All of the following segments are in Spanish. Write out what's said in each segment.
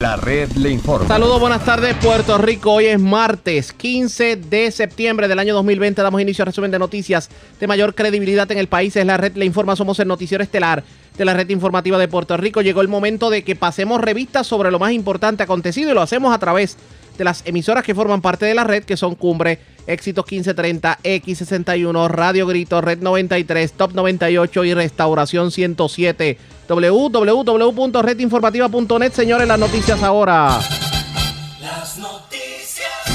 La red le informa. Saludos, buenas tardes, Puerto Rico. Hoy es martes 15 de septiembre del año 2020. Damos inicio al resumen de noticias de mayor credibilidad en el país. Es la red le informa. Somos el noticiero estelar de la red informativa de Puerto Rico. Llegó el momento de que pasemos revistas sobre lo más importante acontecido y lo hacemos a través de las emisoras que forman parte de la red, que son Cumbre, Éxitos 1530, X61, Radio Grito, Red 93, Top 98 y Restauración 107 www.redinformativa.net. Señores, las noticias ahora. Las noticias.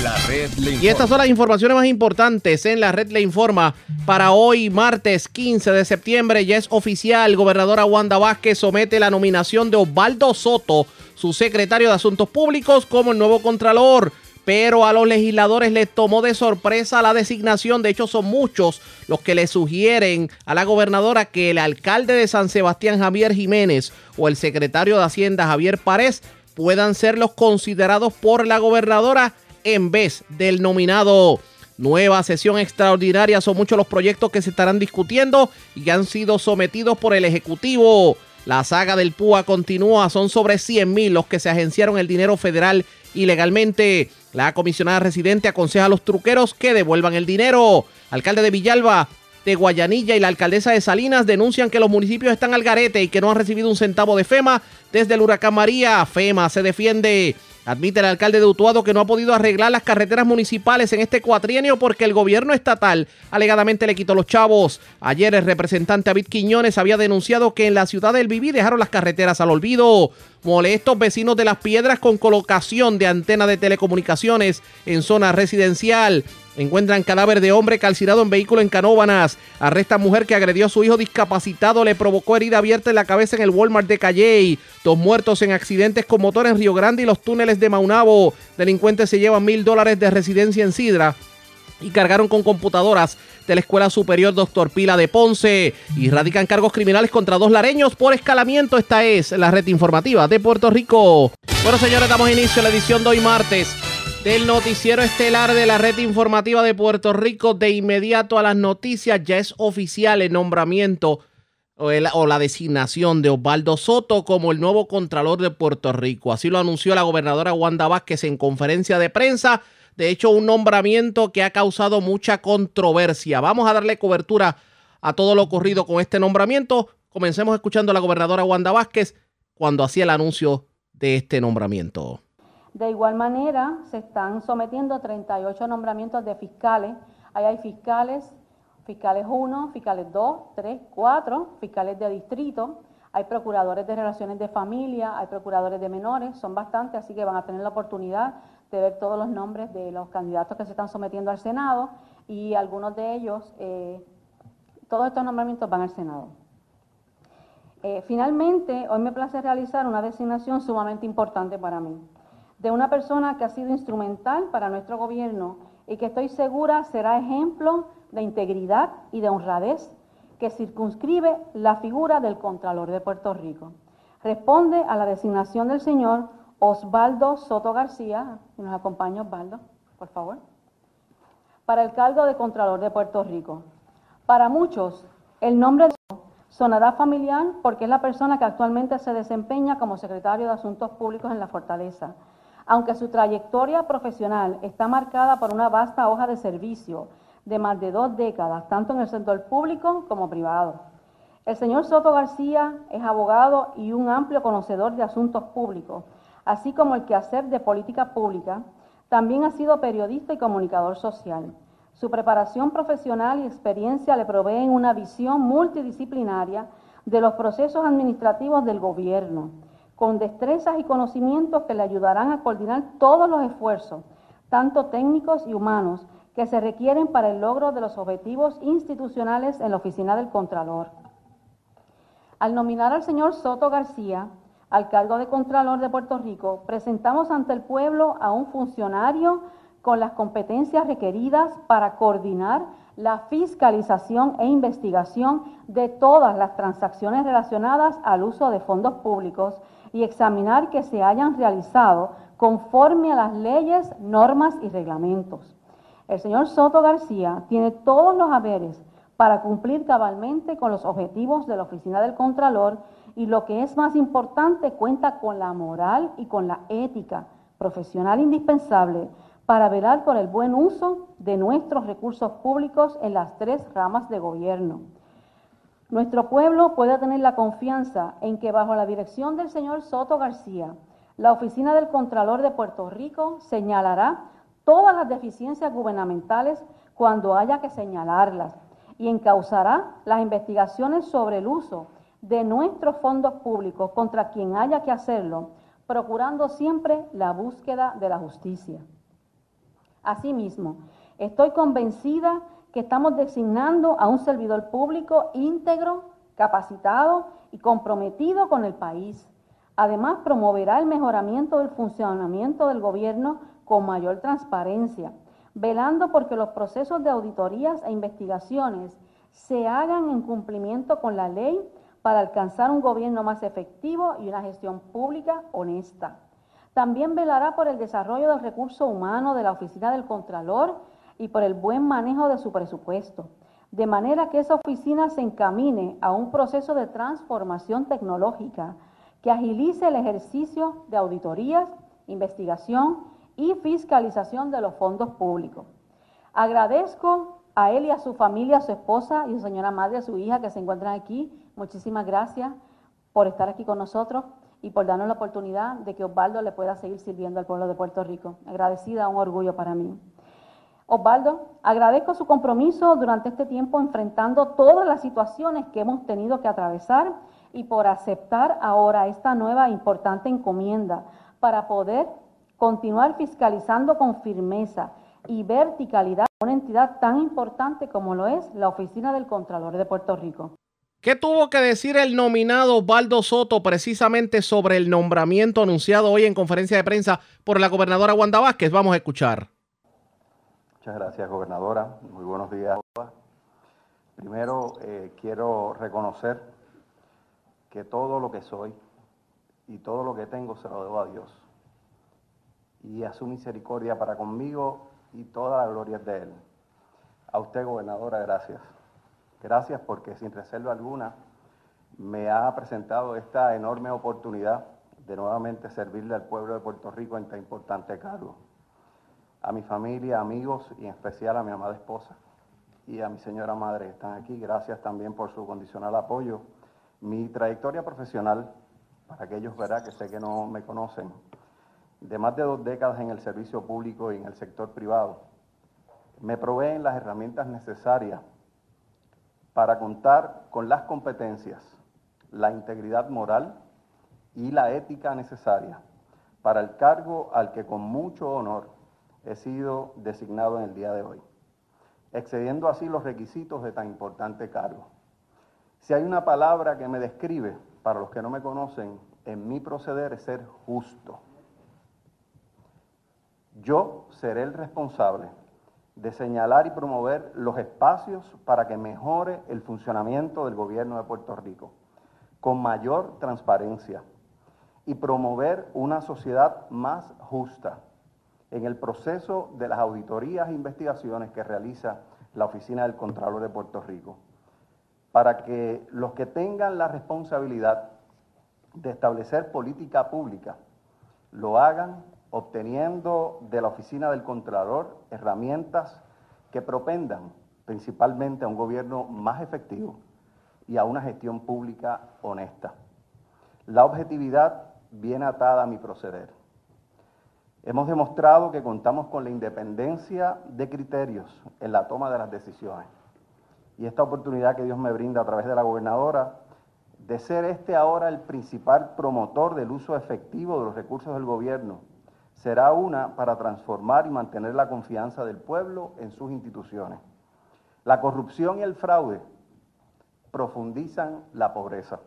La red le informa. Y estas son las informaciones más importantes en la red le informa para hoy, martes 15 de septiembre. Ya es oficial, gobernadora Wanda Vázquez somete la nominación de Osvaldo Soto, su secretario de Asuntos Públicos, como el nuevo contralor. Pero a los legisladores les tomó de sorpresa la designación. De hecho, son muchos los que le sugieren a la gobernadora que el alcalde de San Sebastián, Javier Jiménez, o el secretario de Hacienda, Javier Párez, puedan ser los considerados por la gobernadora en vez del nominado. Nueva sesión extraordinaria son muchos los proyectos que se estarán discutiendo y que han sido sometidos por el Ejecutivo. La saga del PUA continúa, son sobre 100 mil los que se agenciaron el dinero federal ilegalmente. La comisionada residente aconseja a los truqueros que devuelvan el dinero. Alcalde de Villalba, de Guayanilla y la alcaldesa de Salinas denuncian que los municipios están al garete y que no han recibido un centavo de FEMA desde el huracán María. FEMA se defiende. Admite el alcalde de Utuado que no ha podido arreglar las carreteras municipales en este cuatrienio porque el gobierno estatal alegadamente le quitó los chavos. Ayer el representante David Quiñones había denunciado que en la ciudad del Viví dejaron las carreteras al olvido. Molestos vecinos de las piedras con colocación de antena de telecomunicaciones en zona residencial. Encuentran cadáver de hombre calcinado en vehículo en Canóbanas. Arrestan mujer que agredió a su hijo discapacitado, le provocó herida abierta en la cabeza en el Walmart de Calley. Dos muertos en accidentes con motor en Río Grande y los túneles de Maunabo. Delincuentes se llevan mil dólares de residencia en Sidra y cargaron con computadoras de la Escuela Superior Doctor Pila de Ponce y radican cargos criminales contra dos lareños por escalamiento. Esta es la red informativa de Puerto Rico. Bueno, señores, damos inicio a la edición de hoy martes del noticiero estelar de la red informativa de Puerto Rico. De inmediato a las noticias, ya es oficial el nombramiento o, la designación de Osvaldo Soto como el nuevo Contralor de Puerto Rico. Así lo anunció la gobernadora Wanda Vázquez en conferencia de prensa. De hecho, un nombramiento que ha causado mucha controversia. Vamos a darle cobertura a todo lo ocurrido con este nombramiento. Comencemos escuchando a la gobernadora Wanda Vázquez cuando hacía el anuncio de este nombramiento. De igual manera, se están sometiendo 38 nombramientos de fiscales. Ahí hay fiscales, fiscales 1, fiscales 2, 3, 4, fiscales de distrito. Hay procuradores de relaciones de familia, hay procuradores de menores, son bastantes, así que van a tener la oportunidad de ver todos los nombres de los candidatos que se están sometiendo al Senado y algunos de ellos, eh, todos estos nombramientos van al Senado. Eh, finalmente, hoy me place realizar una designación sumamente importante para mí, de una persona que ha sido instrumental para nuestro gobierno y que estoy segura será ejemplo de integridad y de honradez que circunscribe la figura del Contralor de Puerto Rico. Responde a la designación del señor Osvaldo Soto García, y nos acompaña Osvaldo, por favor, para el cargo de Contralor de Puerto Rico. Para muchos, el nombre de sonará familiar porque es la persona que actualmente se desempeña como secretario de Asuntos Públicos en la Fortaleza. Aunque su trayectoria profesional está marcada por una vasta hoja de servicio de más de dos décadas, tanto en el sector público como privado. El señor Soto García es abogado y un amplio conocedor de asuntos públicos, así como el quehacer de política pública. También ha sido periodista y comunicador social. Su preparación profesional y experiencia le proveen una visión multidisciplinaria de los procesos administrativos del gobierno, con destrezas y conocimientos que le ayudarán a coordinar todos los esfuerzos, tanto técnicos y humanos, que se requieren para el logro de los objetivos institucionales en la oficina del Contralor. Al nominar al señor Soto García al cargo de Contralor de Puerto Rico, presentamos ante el pueblo a un funcionario con las competencias requeridas para coordinar la fiscalización e investigación de todas las transacciones relacionadas al uso de fondos públicos y examinar que se hayan realizado conforme a las leyes, normas y reglamentos. El señor Soto García tiene todos los haberes para cumplir cabalmente con los objetivos de la Oficina del Contralor y lo que es más importante, cuenta con la moral y con la ética profesional indispensable para velar por el buen uso de nuestros recursos públicos en las tres ramas de gobierno. Nuestro pueblo puede tener la confianza en que bajo la dirección del señor Soto García, la Oficina del Contralor de Puerto Rico señalará todas las deficiencias gubernamentales cuando haya que señalarlas y encauzará las investigaciones sobre el uso de nuestros fondos públicos contra quien haya que hacerlo, procurando siempre la búsqueda de la justicia. Asimismo, estoy convencida que estamos designando a un servidor público íntegro, capacitado y comprometido con el país. Además, promoverá el mejoramiento del funcionamiento del gobierno con mayor transparencia, velando porque los procesos de auditorías e investigaciones se hagan en cumplimiento con la ley para alcanzar un gobierno más efectivo y una gestión pública honesta. También velará por el desarrollo del recurso humano de la Oficina del Contralor y por el buen manejo de su presupuesto, de manera que esa oficina se encamine a un proceso de transformación tecnológica que agilice el ejercicio de auditorías, investigación y fiscalización de los fondos públicos. Agradezco a él y a su familia, a su esposa y a su señora madre, a su hija que se encuentran aquí. Muchísimas gracias por estar aquí con nosotros y por darnos la oportunidad de que Osvaldo le pueda seguir sirviendo al pueblo de Puerto Rico. Agradecida, un orgullo para mí. Osvaldo, agradezco su compromiso durante este tiempo enfrentando todas las situaciones que hemos tenido que atravesar y por aceptar ahora esta nueva importante encomienda para poder continuar fiscalizando con firmeza y verticalidad una entidad tan importante como lo es la Oficina del Contralor de Puerto Rico. ¿Qué tuvo que decir el nominado Baldo Soto precisamente sobre el nombramiento anunciado hoy en conferencia de prensa por la gobernadora Wanda Vázquez? Vamos a escuchar. Muchas gracias, gobernadora. Muy buenos días. Primero, eh, quiero reconocer que todo lo que soy y todo lo que tengo se lo debo a Dios y a su misericordia para conmigo y toda la gloria es de Él. A usted, gobernadora, gracias. Gracias porque sin reserva alguna me ha presentado esta enorme oportunidad de nuevamente servirle al pueblo de Puerto Rico en tan importante cargo. A mi familia, amigos y en especial a mi amada esposa y a mi señora madre están aquí, gracias también por su condicional apoyo. Mi trayectoria profesional, para aquellos verá que sé que no me conocen, de más de dos décadas en el servicio público y en el sector privado, me proveen las herramientas necesarias para contar con las competencias, la integridad moral y la ética necesaria para el cargo al que con mucho honor he sido designado en el día de hoy, excediendo así los requisitos de tan importante cargo. Si hay una palabra que me describe, para los que no me conocen, en mi proceder es ser justo. Yo seré el responsable de señalar y promover los espacios para que mejore el funcionamiento del gobierno de Puerto Rico, con mayor transparencia y promover una sociedad más justa en el proceso de las auditorías e investigaciones que realiza la Oficina del Contralor de Puerto Rico, para que los que tengan la responsabilidad de establecer política pública lo hagan obteniendo de la oficina del Contralor herramientas que propendan principalmente a un gobierno más efectivo y a una gestión pública honesta. La objetividad viene atada a mi proceder. Hemos demostrado que contamos con la independencia de criterios en la toma de las decisiones. Y esta oportunidad que Dios me brinda a través de la gobernadora de ser este ahora el principal promotor del uso efectivo de los recursos del gobierno será una para transformar y mantener la confianza del pueblo en sus instituciones. La corrupción y el fraude profundizan la pobreza,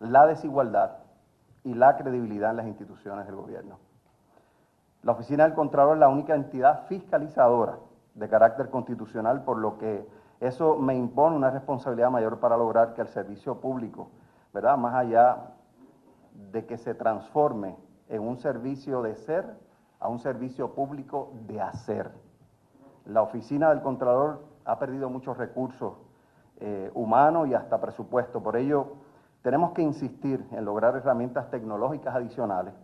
la desigualdad y la credibilidad en las instituciones del gobierno. La Oficina del Contralor es la única entidad fiscalizadora de carácter constitucional, por lo que eso me impone una responsabilidad mayor para lograr que el servicio público, ¿verdad? Más allá de que se transforme en un servicio de ser a un servicio público de hacer. La oficina del Contralor ha perdido muchos recursos eh, humanos y hasta presupuesto. Por ello, Tenemos que insistir en lograr herramientas tecnológicas adicionales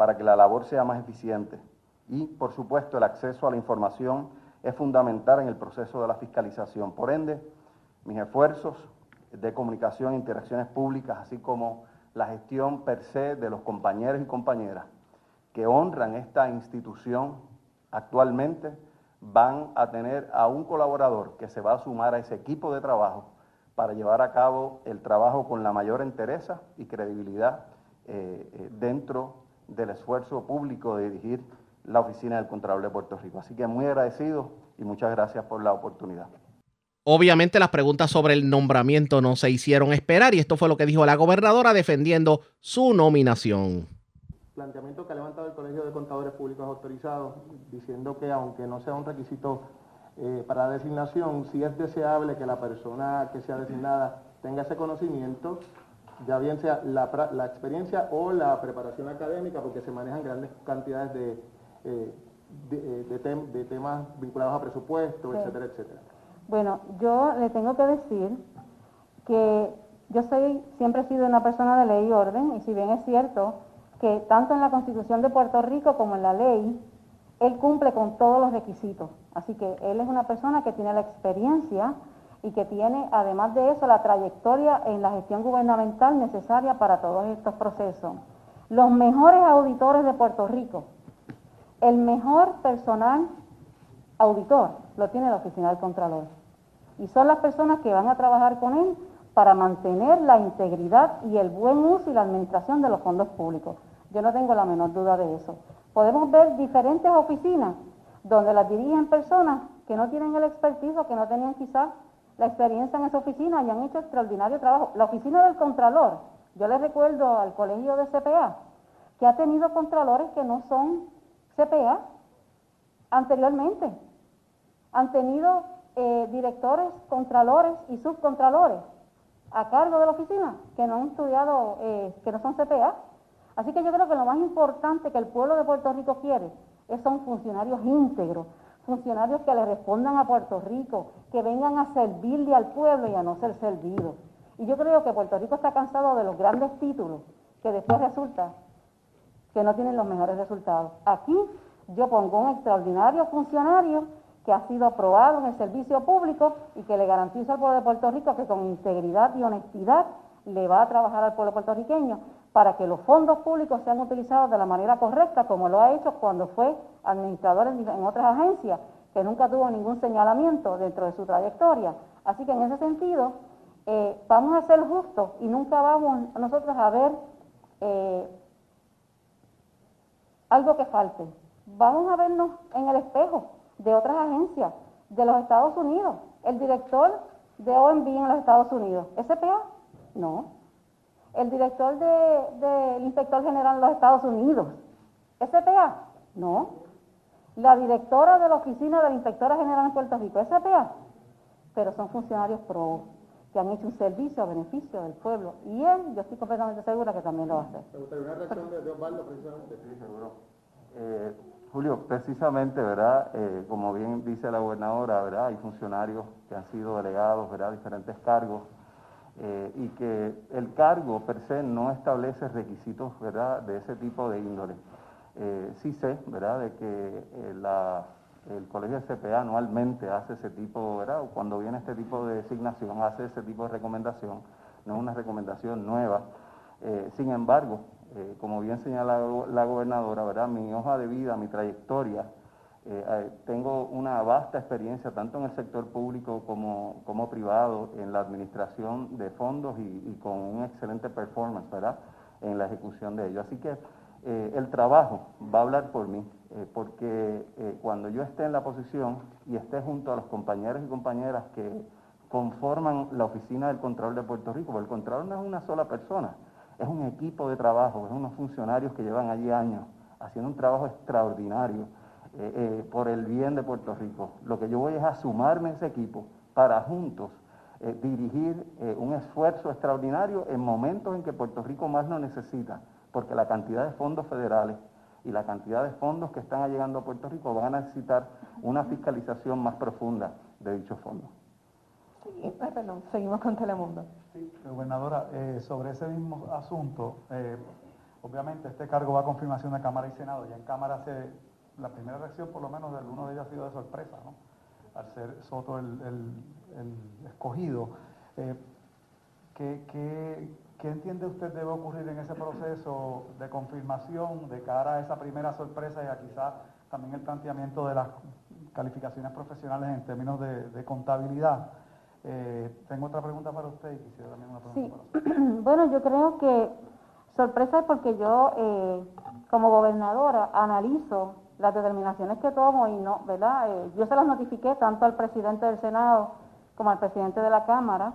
para que la labor sea más eficiente. Y, por supuesto, el acceso a la información es fundamental en el proceso de la fiscalización. Por ende, mis esfuerzos de comunicación e interacciones públicas, así como la gestión per se de los compañeros y compañeras que honran esta institución actualmente, van a tener a un colaborador que se va a sumar a ese equipo de trabajo para llevar a cabo el trabajo con la mayor entereza y credibilidad eh, eh, dentro del esfuerzo público de dirigir la Oficina del Contralor de Puerto Rico. Así que muy agradecido y muchas gracias por la oportunidad. Obviamente las preguntas sobre el nombramiento no se hicieron esperar y esto fue lo que dijo la gobernadora defendiendo su nominación. Planteamiento que ha levantado el Colegio de Contadores Públicos Autorizados diciendo que aunque no sea un requisito eh, para la designación, sí es deseable que la persona que sea designada tenga ese conocimiento, ya bien sea la, la experiencia o la preparación académica, porque se manejan grandes cantidades de, eh, de, eh, de, temas vinculados a presupuesto, etcétera, etcétera. Bueno, yo le tengo que decir que yo soy, siempre he sido una persona de ley y orden, y si bien es cierto que tanto en la Constitución de Puerto Rico como en la ley, él cumple con todos los requisitos. Así que él es una persona que tiene la experiencia y que tiene, además de eso, la trayectoria en la gestión gubernamental necesaria para todos estos procesos. Los mejores auditores de Puerto Rico, el mejor personal auditor lo tiene la Oficina del Contralor. Y son las personas que van a trabajar con él para mantener la integridad y el buen uso y la administración de los fondos públicos. Yo no tengo la menor duda de eso. Podemos ver diferentes oficinas donde las dirigen personas que no tienen el expertise o que no tenían quizás la experiencia en esa oficina y han hecho extraordinario trabajo. La oficina del Contralor, yo les recuerdo al colegio de CPA, que ha tenido contralores que no son CPA anteriormente. Han tenido eh, directores, contralores y subcontralores a cargo de la oficina que no han estudiado, eh, que no son CPA. Así que yo creo que lo más importante que el pueblo de Puerto Rico quiere es son funcionarios íntegros, funcionarios que le respondan a Puerto Rico, que vengan a servirle al pueblo y a no ser servidos. Y yo creo que Puerto Rico está cansado de los grandes títulos que después resulta que no tienen los mejores resultados. Aquí yo pongo un extraordinario funcionario que ha sido aprobado en el servicio público y que le garantiza al pueblo de Puerto Rico que con integridad y honestidad le va a trabajar al pueblo puertorriqueño para que los fondos públicos sean utilizados de la manera correcta, como lo ha hecho cuando fue administrador en, otras agencias, que nunca tuvo ningún señalamiento dentro de su trayectoria. Así que en ese sentido, eh, vamos a ser justos y nunca vamos nosotros a ver eh, algo que falte. Vamos a vernos en el espejo de otras agencias de los Estados Unidos. El director de OMB en los Estados Unidos, ¿SPA? No. El director del de, inspector general en los Estados Unidos, ¿SPA? No. La directora de la oficina de la inspectora general en Puerto Rico, ¿SPA? Pero son funcionarios pro que han hecho un servicio a beneficio del pueblo. Y él, yo estoy completamente segura que también lo va a hacer. ¿Te gustaría una reacción de, Osvaldo precisamente? Sí, seguro. Eh, Julio, precisamente, ¿verdad? Eh, como bien dice la gobernadora, ¿verdad? Hay funcionarios que han sido delegados, ¿verdad? Diferentes cargos eh, y que el cargo per se no establece requisitos, ¿verdad? De ese tipo de índole. Eh, sí sé, ¿verdad? De que el Colegio CPA anualmente hace ese tipo, ¿verdad? Cuando viene este tipo de designación, hace ese tipo de recomendación, no es una recomendación nueva. sin embargo, eh, como bien señala la gobernadora, ¿verdad? Mi hoja de vida, mi trayectoria, eh, eh, tengo una vasta experiencia tanto en el sector público como, como privado en la administración de fondos y, con un excelente performance, ¿verdad? En la ejecución de ello. Así que el trabajo va a hablar por mí, porque cuando yo esté en la posición y esté junto a los compañeros y compañeras que conforman la oficina del Control de Puerto Rico, porque el Control no es una sola persona, es un equipo de trabajo, es unos funcionarios que llevan allí años haciendo un trabajo extraordinario eh, eh, por el bien de Puerto Rico. Lo que yo voy es a sumarme a ese equipo para juntos eh, dirigir un esfuerzo extraordinario en momentos en que Puerto Rico más lo necesita, porque la cantidad de fondos federales y la cantidad de fondos que están llegando a Puerto Rico van a necesitar una fiscalización más profunda de dichos fondos. perdón, seguimos con Telemundo. Sí, gobernadora, eh, sobre ese mismo asunto, eh, obviamente este cargo va a confirmación de Cámara y Senado. Ya en Cámara se, la primera reacción por lo menos de alguno de ellos ha sido de sorpresa, ¿no? Al ser Soto el, escogido. Eh, ¿qué, entiende usted debe ocurrir en ese proceso de confirmación de cara a esa primera sorpresa y a quizá también el planteamiento de las calificaciones profesionales en términos de, contabilidad? Eh, tengo otra pregunta para usted y quisiera también una pregunta para usted. Bueno, yo creo que sorpresa es porque yo, eh, como gobernadora, analizo las determinaciones que tomo y no, ¿verdad? Eh, yo se las notifiqué tanto al presidente del Senado como al presidente de la Cámara.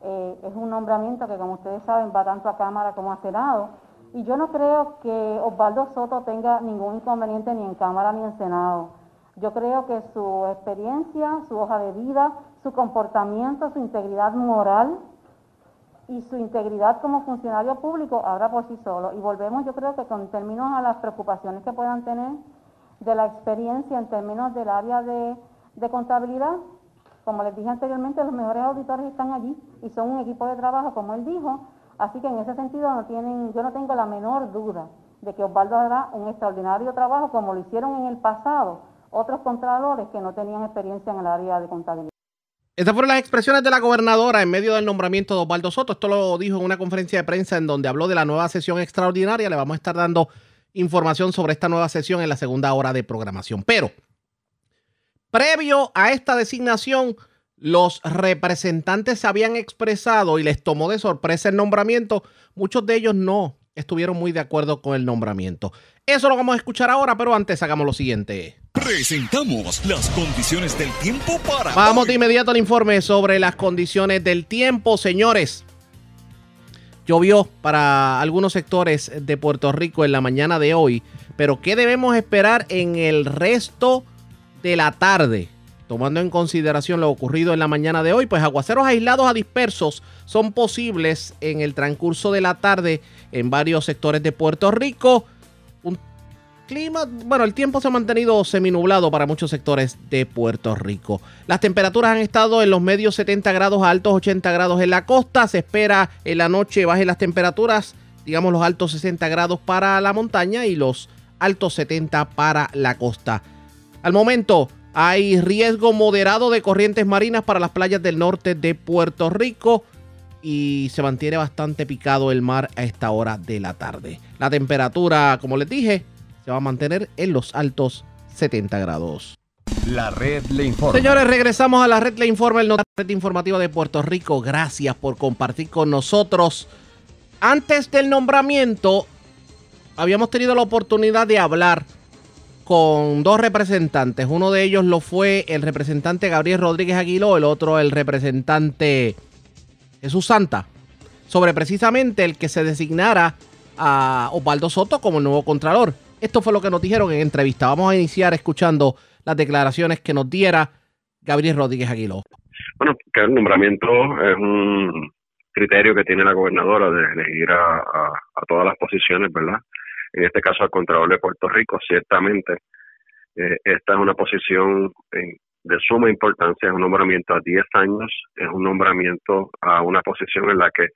Eh, es un nombramiento que, como ustedes saben, va tanto a Cámara como a Senado. Y yo no creo que Osvaldo Soto tenga ningún inconveniente ni en Cámara ni en Senado. Yo creo que su experiencia, su hoja de vida, su comportamiento, su integridad moral y su integridad como funcionario público habla por sí solo. Y volvemos, yo creo que con términos a las preocupaciones que puedan tener de la experiencia en términos del área de, contabilidad. Como les dije anteriormente, los mejores auditores están allí y son un equipo de trabajo, como él dijo. Así que en ese sentido no tienen, yo no tengo la menor duda de que Osvaldo hará un extraordinario trabajo como lo hicieron en el pasado otros contralores que no tenían experiencia en el área de contabilidad. Estas fueron las expresiones de la gobernadora en medio del nombramiento de Osvaldo Soto. Esto lo dijo en una conferencia de prensa en donde habló de la nueva sesión extraordinaria. Le vamos a estar dando información sobre esta nueva sesión en la segunda hora de programación. Pero, previo a esta designación, los representantes se habían expresado y les tomó de sorpresa el nombramiento. Muchos de ellos no estuvieron muy de acuerdo con el nombramiento. Eso lo vamos a escuchar ahora, pero antes hagamos lo siguiente. Presentamos las condiciones del tiempo para... Vamos de inmediato al informe sobre las condiciones del tiempo, señores. Llovió para algunos sectores de Puerto Rico en la mañana de hoy, pero ¿qué debemos esperar en el resto de la tarde? Tomando en consideración lo ocurrido en la mañana de hoy, pues aguaceros aislados a dispersos son posibles en el transcurso de la tarde en varios sectores de Puerto Rico clima, bueno, el tiempo se ha mantenido seminublado para muchos sectores de Puerto Rico. Las temperaturas han estado en los medios 70 grados a altos 80 grados en la costa. Se espera en la noche bajen las temperaturas, digamos los altos 60 grados para la montaña y los altos 70 para la costa. Al momento hay riesgo moderado de corrientes marinas para las playas del norte de Puerto Rico y se mantiene bastante picado el mar a esta hora de la tarde. La temperatura, como les dije, se va a mantener en los altos 70 grados. La red le informa. Señores, regresamos a la red le informa, el red informativa de Puerto Rico. Gracias por compartir con nosotros. Antes del nombramiento, habíamos tenido la oportunidad de hablar con dos representantes. Uno de ellos lo fue el representante Gabriel Rodríguez Aguiló, el otro el representante Jesús Santa, sobre precisamente el que se designara a Osvaldo Soto como el nuevo contralor. Esto fue lo que nos dijeron en entrevista. Vamos a iniciar escuchando las declaraciones que nos diera Gabriel Rodríguez Aguiló. Bueno, que el nombramiento es un criterio que tiene la gobernadora de elegir a, todas las posiciones, ¿verdad? En este caso al Contralor de Puerto Rico, ciertamente eh, esta es una posición de suma importancia, es un nombramiento a 10 años, es un nombramiento a una posición en la que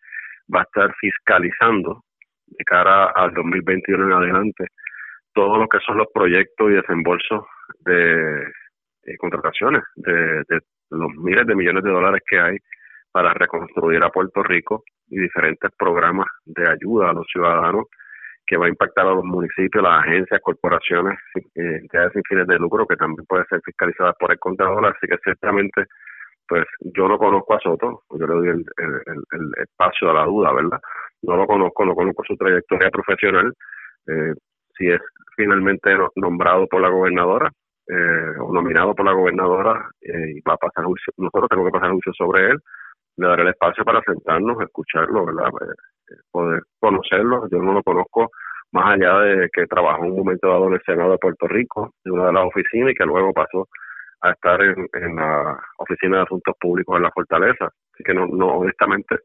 va a estar fiscalizando de cara al 2021 en adelante todo lo que son los proyectos y desembolsos de, eh, contrataciones, de, los miles de millones de dólares que hay para reconstruir a Puerto Rico y diferentes programas de ayuda a los ciudadanos que va a impactar a los municipios, las agencias, corporaciones, eh, entidades sin fines de lucro que también pueden ser fiscalizadas por el Contralor, así que ciertamente pues yo no conozco a Soto, yo le doy el, el, espacio a la duda, ¿verdad? No lo conozco, no conozco su trayectoria profesional, eh, si es finalmente nombrado por la gobernadora eh, o nominado por la gobernadora eh, y va a pasar nosotros tenemos que pasar juicio sobre él, le daré el espacio para sentarnos, escucharlo, ¿verdad? Eh, poder conocerlo. Yo no lo conozco más allá de que trabajó un momento dado en el Senado de Puerto Rico, en una de las oficinas y que luego pasó a estar en, la Oficina de Asuntos Públicos en la Fortaleza. Así que no, no honestamente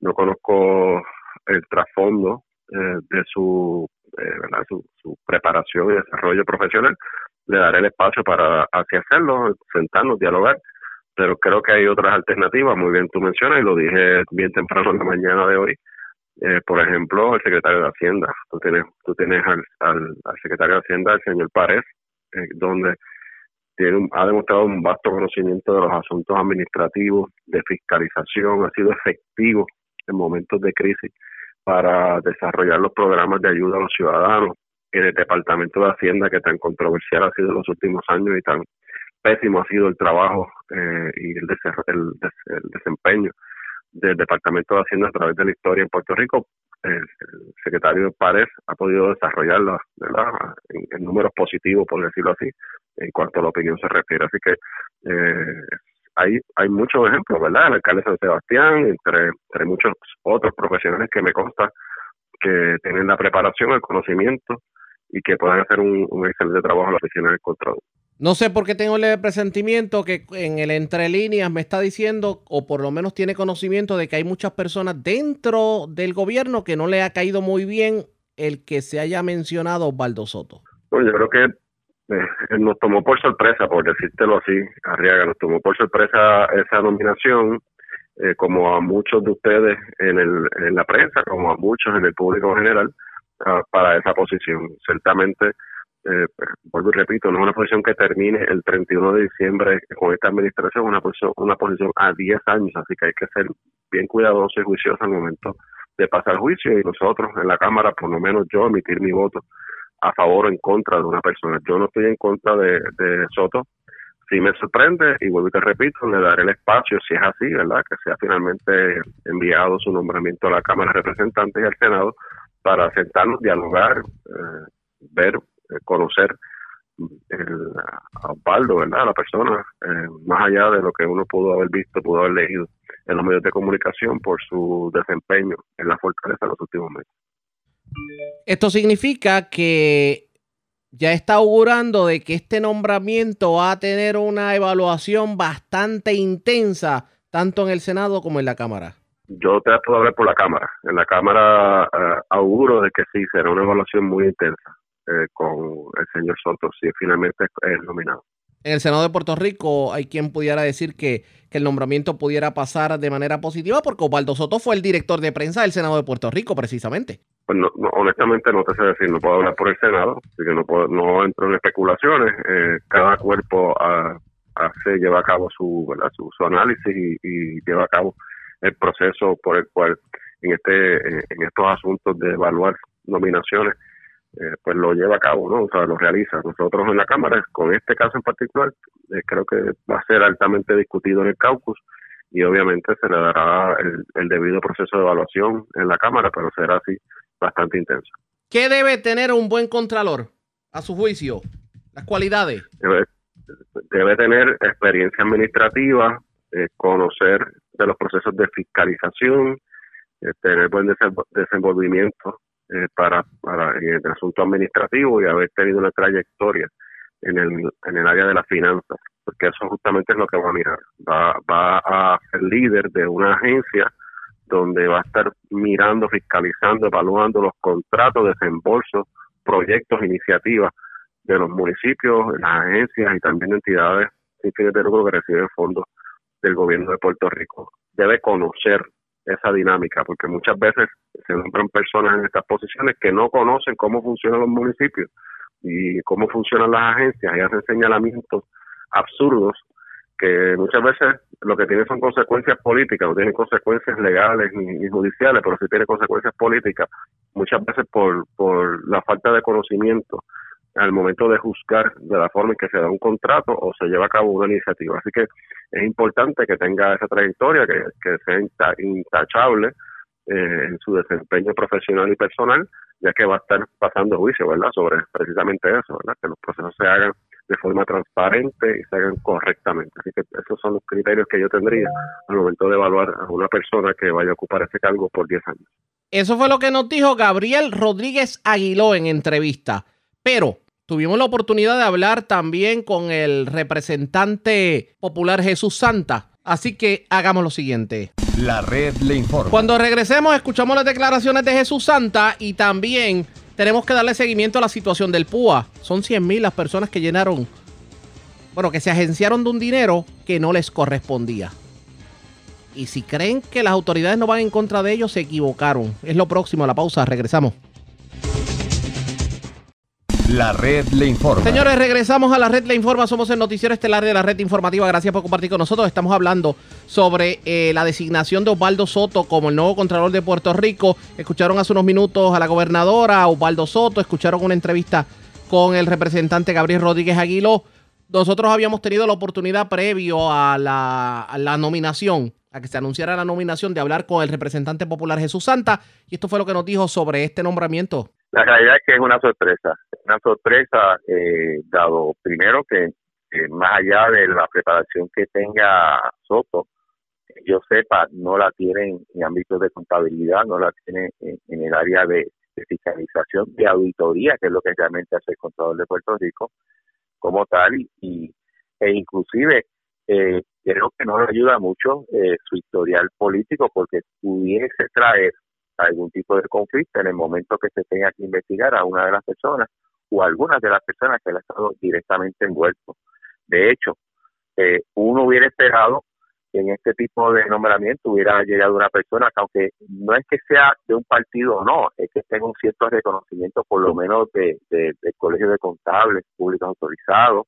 no conozco el trasfondo de su ¿verdad? Su, preparación y desarrollo profesional, le daré el espacio para así hacerlo, sentarnos, dialogar, pero creo que hay otras alternativas, muy bien tú mencionas, y lo dije bien temprano en la mañana de hoy, eh, por ejemplo, el secretario de Hacienda. Tú tienes, tú tienes al, al, secretario de Hacienda, el señor Párez, eh, donde tiene ha demostrado un vasto conocimiento de los asuntos administrativos, de fiscalización, ha sido efectivo en momentos de crisis para desarrollar los programas de ayuda a los ciudadanos en el Departamento de Hacienda que tan controversial ha sido en los últimos años y tan pésimo ha sido el trabajo eh, y el, el, desempeño del Departamento de Hacienda a través de la historia en Puerto Rico. El, secretario Párez ha podido desarrollarla En, números positivos, por decirlo así, en cuanto a la opinión se refiere. Así que eh, hay, hay muchos ejemplos, ¿verdad? El alcalde San Sebastián, entre, entre muchos otros profesionales que me consta que tienen la preparación, el conocimiento y que puedan hacer un, excelente trabajo en la oficina del control. No sé por qué tengo el presentimiento que en el entre líneas me está diciendo, o por lo menos tiene conocimiento de que hay muchas personas dentro del gobierno que no le ha caído muy bien el que se haya mencionado Osvaldo Soto. yo creo que eh, nos tomó por sorpresa, por decírtelo así, Arriaga, nos tomó por sorpresa esa nominación, eh, como a muchos de ustedes en, el, en la prensa, como a muchos en el público en general, ah, para esa posición. Ciertamente, eh, vuelvo y repito, no es una posición que termine el 31 de diciembre con esta administración, una posición, una posición a 10 años, así que hay que ser bien cuidadoso y juicioso al momento de pasar juicio y nosotros en la Cámara, por lo menos yo, emitir mi voto a favor o en contra de una persona. Yo no estoy en contra de, Soto. Si me sorprende, y vuelvo y te repito, le daré el espacio, si es así, ¿verdad? Que sea finalmente enviado su nombramiento a la Cámara de Representantes y al Senado para sentarnos, dialogar, eh, ver, eh, conocer el, a Osvaldo, ¿verdad? La persona, eh, más allá de lo que uno pudo haber visto, pudo haber leído en los medios de comunicación por su desempeño en la fortaleza en los últimos meses. Esto significa que ya está augurando de que este nombramiento va a tener una evaluación bastante intensa, tanto en el Senado como en la Cámara. Yo te puedo hablar por la Cámara. En la Cámara uh, auguro de que sí, será una evaluación muy intensa eh, con el señor Soto, si finalmente es nominado. En el Senado de Puerto Rico hay quien pudiera decir que, que, el nombramiento pudiera pasar de manera positiva porque Osvaldo Soto fue el director de prensa del Senado de Puerto Rico, precisamente. Pues no, honestamente no te sé decir, no puedo hablar por el Senado, así que no, puedo, no entro en especulaciones. Eh, cada cuerpo hace, lleva a cabo su, su, análisis y, lleva a cabo el proceso por el cual en este en estos asuntos de evaluar nominaciones eh, pues lo lleva a cabo, ¿no? O sea, lo realiza. Nosotros en la Cámara, con este caso en particular, eh, creo que va a ser altamente discutido en el caucus y obviamente se le dará el, el debido proceso de evaluación en la Cámara, pero será así bastante intenso. ¿Qué debe tener un buen contralor a su juicio? Las cualidades. Debe, tener experiencia administrativa, eh, conocer de los procesos de fiscalización, eh, tener buen desenvolvimiento eh, para, para el asunto administrativo y haber tenido una trayectoria en el, en el área de las finanzas, porque eso justamente es lo que va a mirar. Va, va a ser líder de una agencia donde va a estar mirando, fiscalizando, evaluando los contratos, desembolsos, proyectos, iniciativas de los municipios, las agencias y también entidades sin fines de lucro que reciben fondos del gobierno de Puerto Rico. Debe conocer esa dinámica, porque muchas veces se nombran personas en estas posiciones que no conocen cómo funcionan los municipios y cómo funcionan las agencias y hacen señalamientos absurdos que muchas veces lo que tiene son consecuencias políticas, no tienen consecuencias legales ni, judiciales, pero sí tiene consecuencias políticas, muchas veces por, por la falta de conocimiento al momento de juzgar de la forma en que se da un contrato o se lleva a cabo una iniciativa. Así que es importante que tenga esa trayectoria, que, que sea intachable eh, en su desempeño profesional y personal, ya que va a estar pasando juicio, ¿verdad?, sobre precisamente eso, ¿verdad?, que los procesos se hagan de forma transparente y se hagan correctamente. Así que esos son los criterios que yo tendría al momento de evaluar a una persona que vaya a ocupar ese cargo por 10 años. Eso fue lo que nos dijo Gabriel Rodríguez Aguiló en entrevista. Pero tuvimos la oportunidad de hablar también con el representante popular Jesús Santa. Así que hagamos lo siguiente. La red le informa. Cuando regresemos, escuchamos las declaraciones de Jesús Santa y también tenemos que darle seguimiento a la situación del PUA. Son 100 mil las personas que llenaron bueno, que se agenciaron de un dinero que no les correspondía. Y si creen que las autoridades no van en contra de ellos, se equivocaron. Es lo próximo, a la pausa, regresamos. La red le informa. Señores, regresamos a la red le informa. Somos el noticiero estelar de la red informativa. Gracias por compartir con nosotros. Estamos hablando sobre eh, la designación de Osvaldo Soto como el nuevo Contralor de Puerto Rico. Escucharon hace unos minutos a la gobernadora Osvaldo Soto. Escucharon una entrevista con el representante Gabriel Rodríguez Aguiló. Nosotros habíamos tenido la oportunidad previo a la, a la nominación a que se anunciara la nominación de hablar con el representante popular Jesús Santa y esto fue lo que nos dijo sobre este nombramiento. La realidad es que es una sorpresa, una sorpresa eh, dado primero que más allá de la preparación que tenga Soto, yo sepa, no la tienen en ámbitos de contabilidad, no la tienen en, el área de, fiscalización, de auditoría, que es lo que realmente hace el Contador de Puerto Rico como tal, y, e inclusive eh, creo que no le ayuda mucho eh, su historial político porque pudiese traer algún tipo de conflicto en el momento que se tenga que investigar a una de las personas o algunas de las personas que han estado directamente envuelto. De hecho, eh, uno hubiera esperado que en este tipo de nombramiento hubiera llegado una persona que aunque no es que sea de un partido o no, es que tenga un cierto reconocimiento por lo menos de, del Colegio de Contables Públicos Autorizados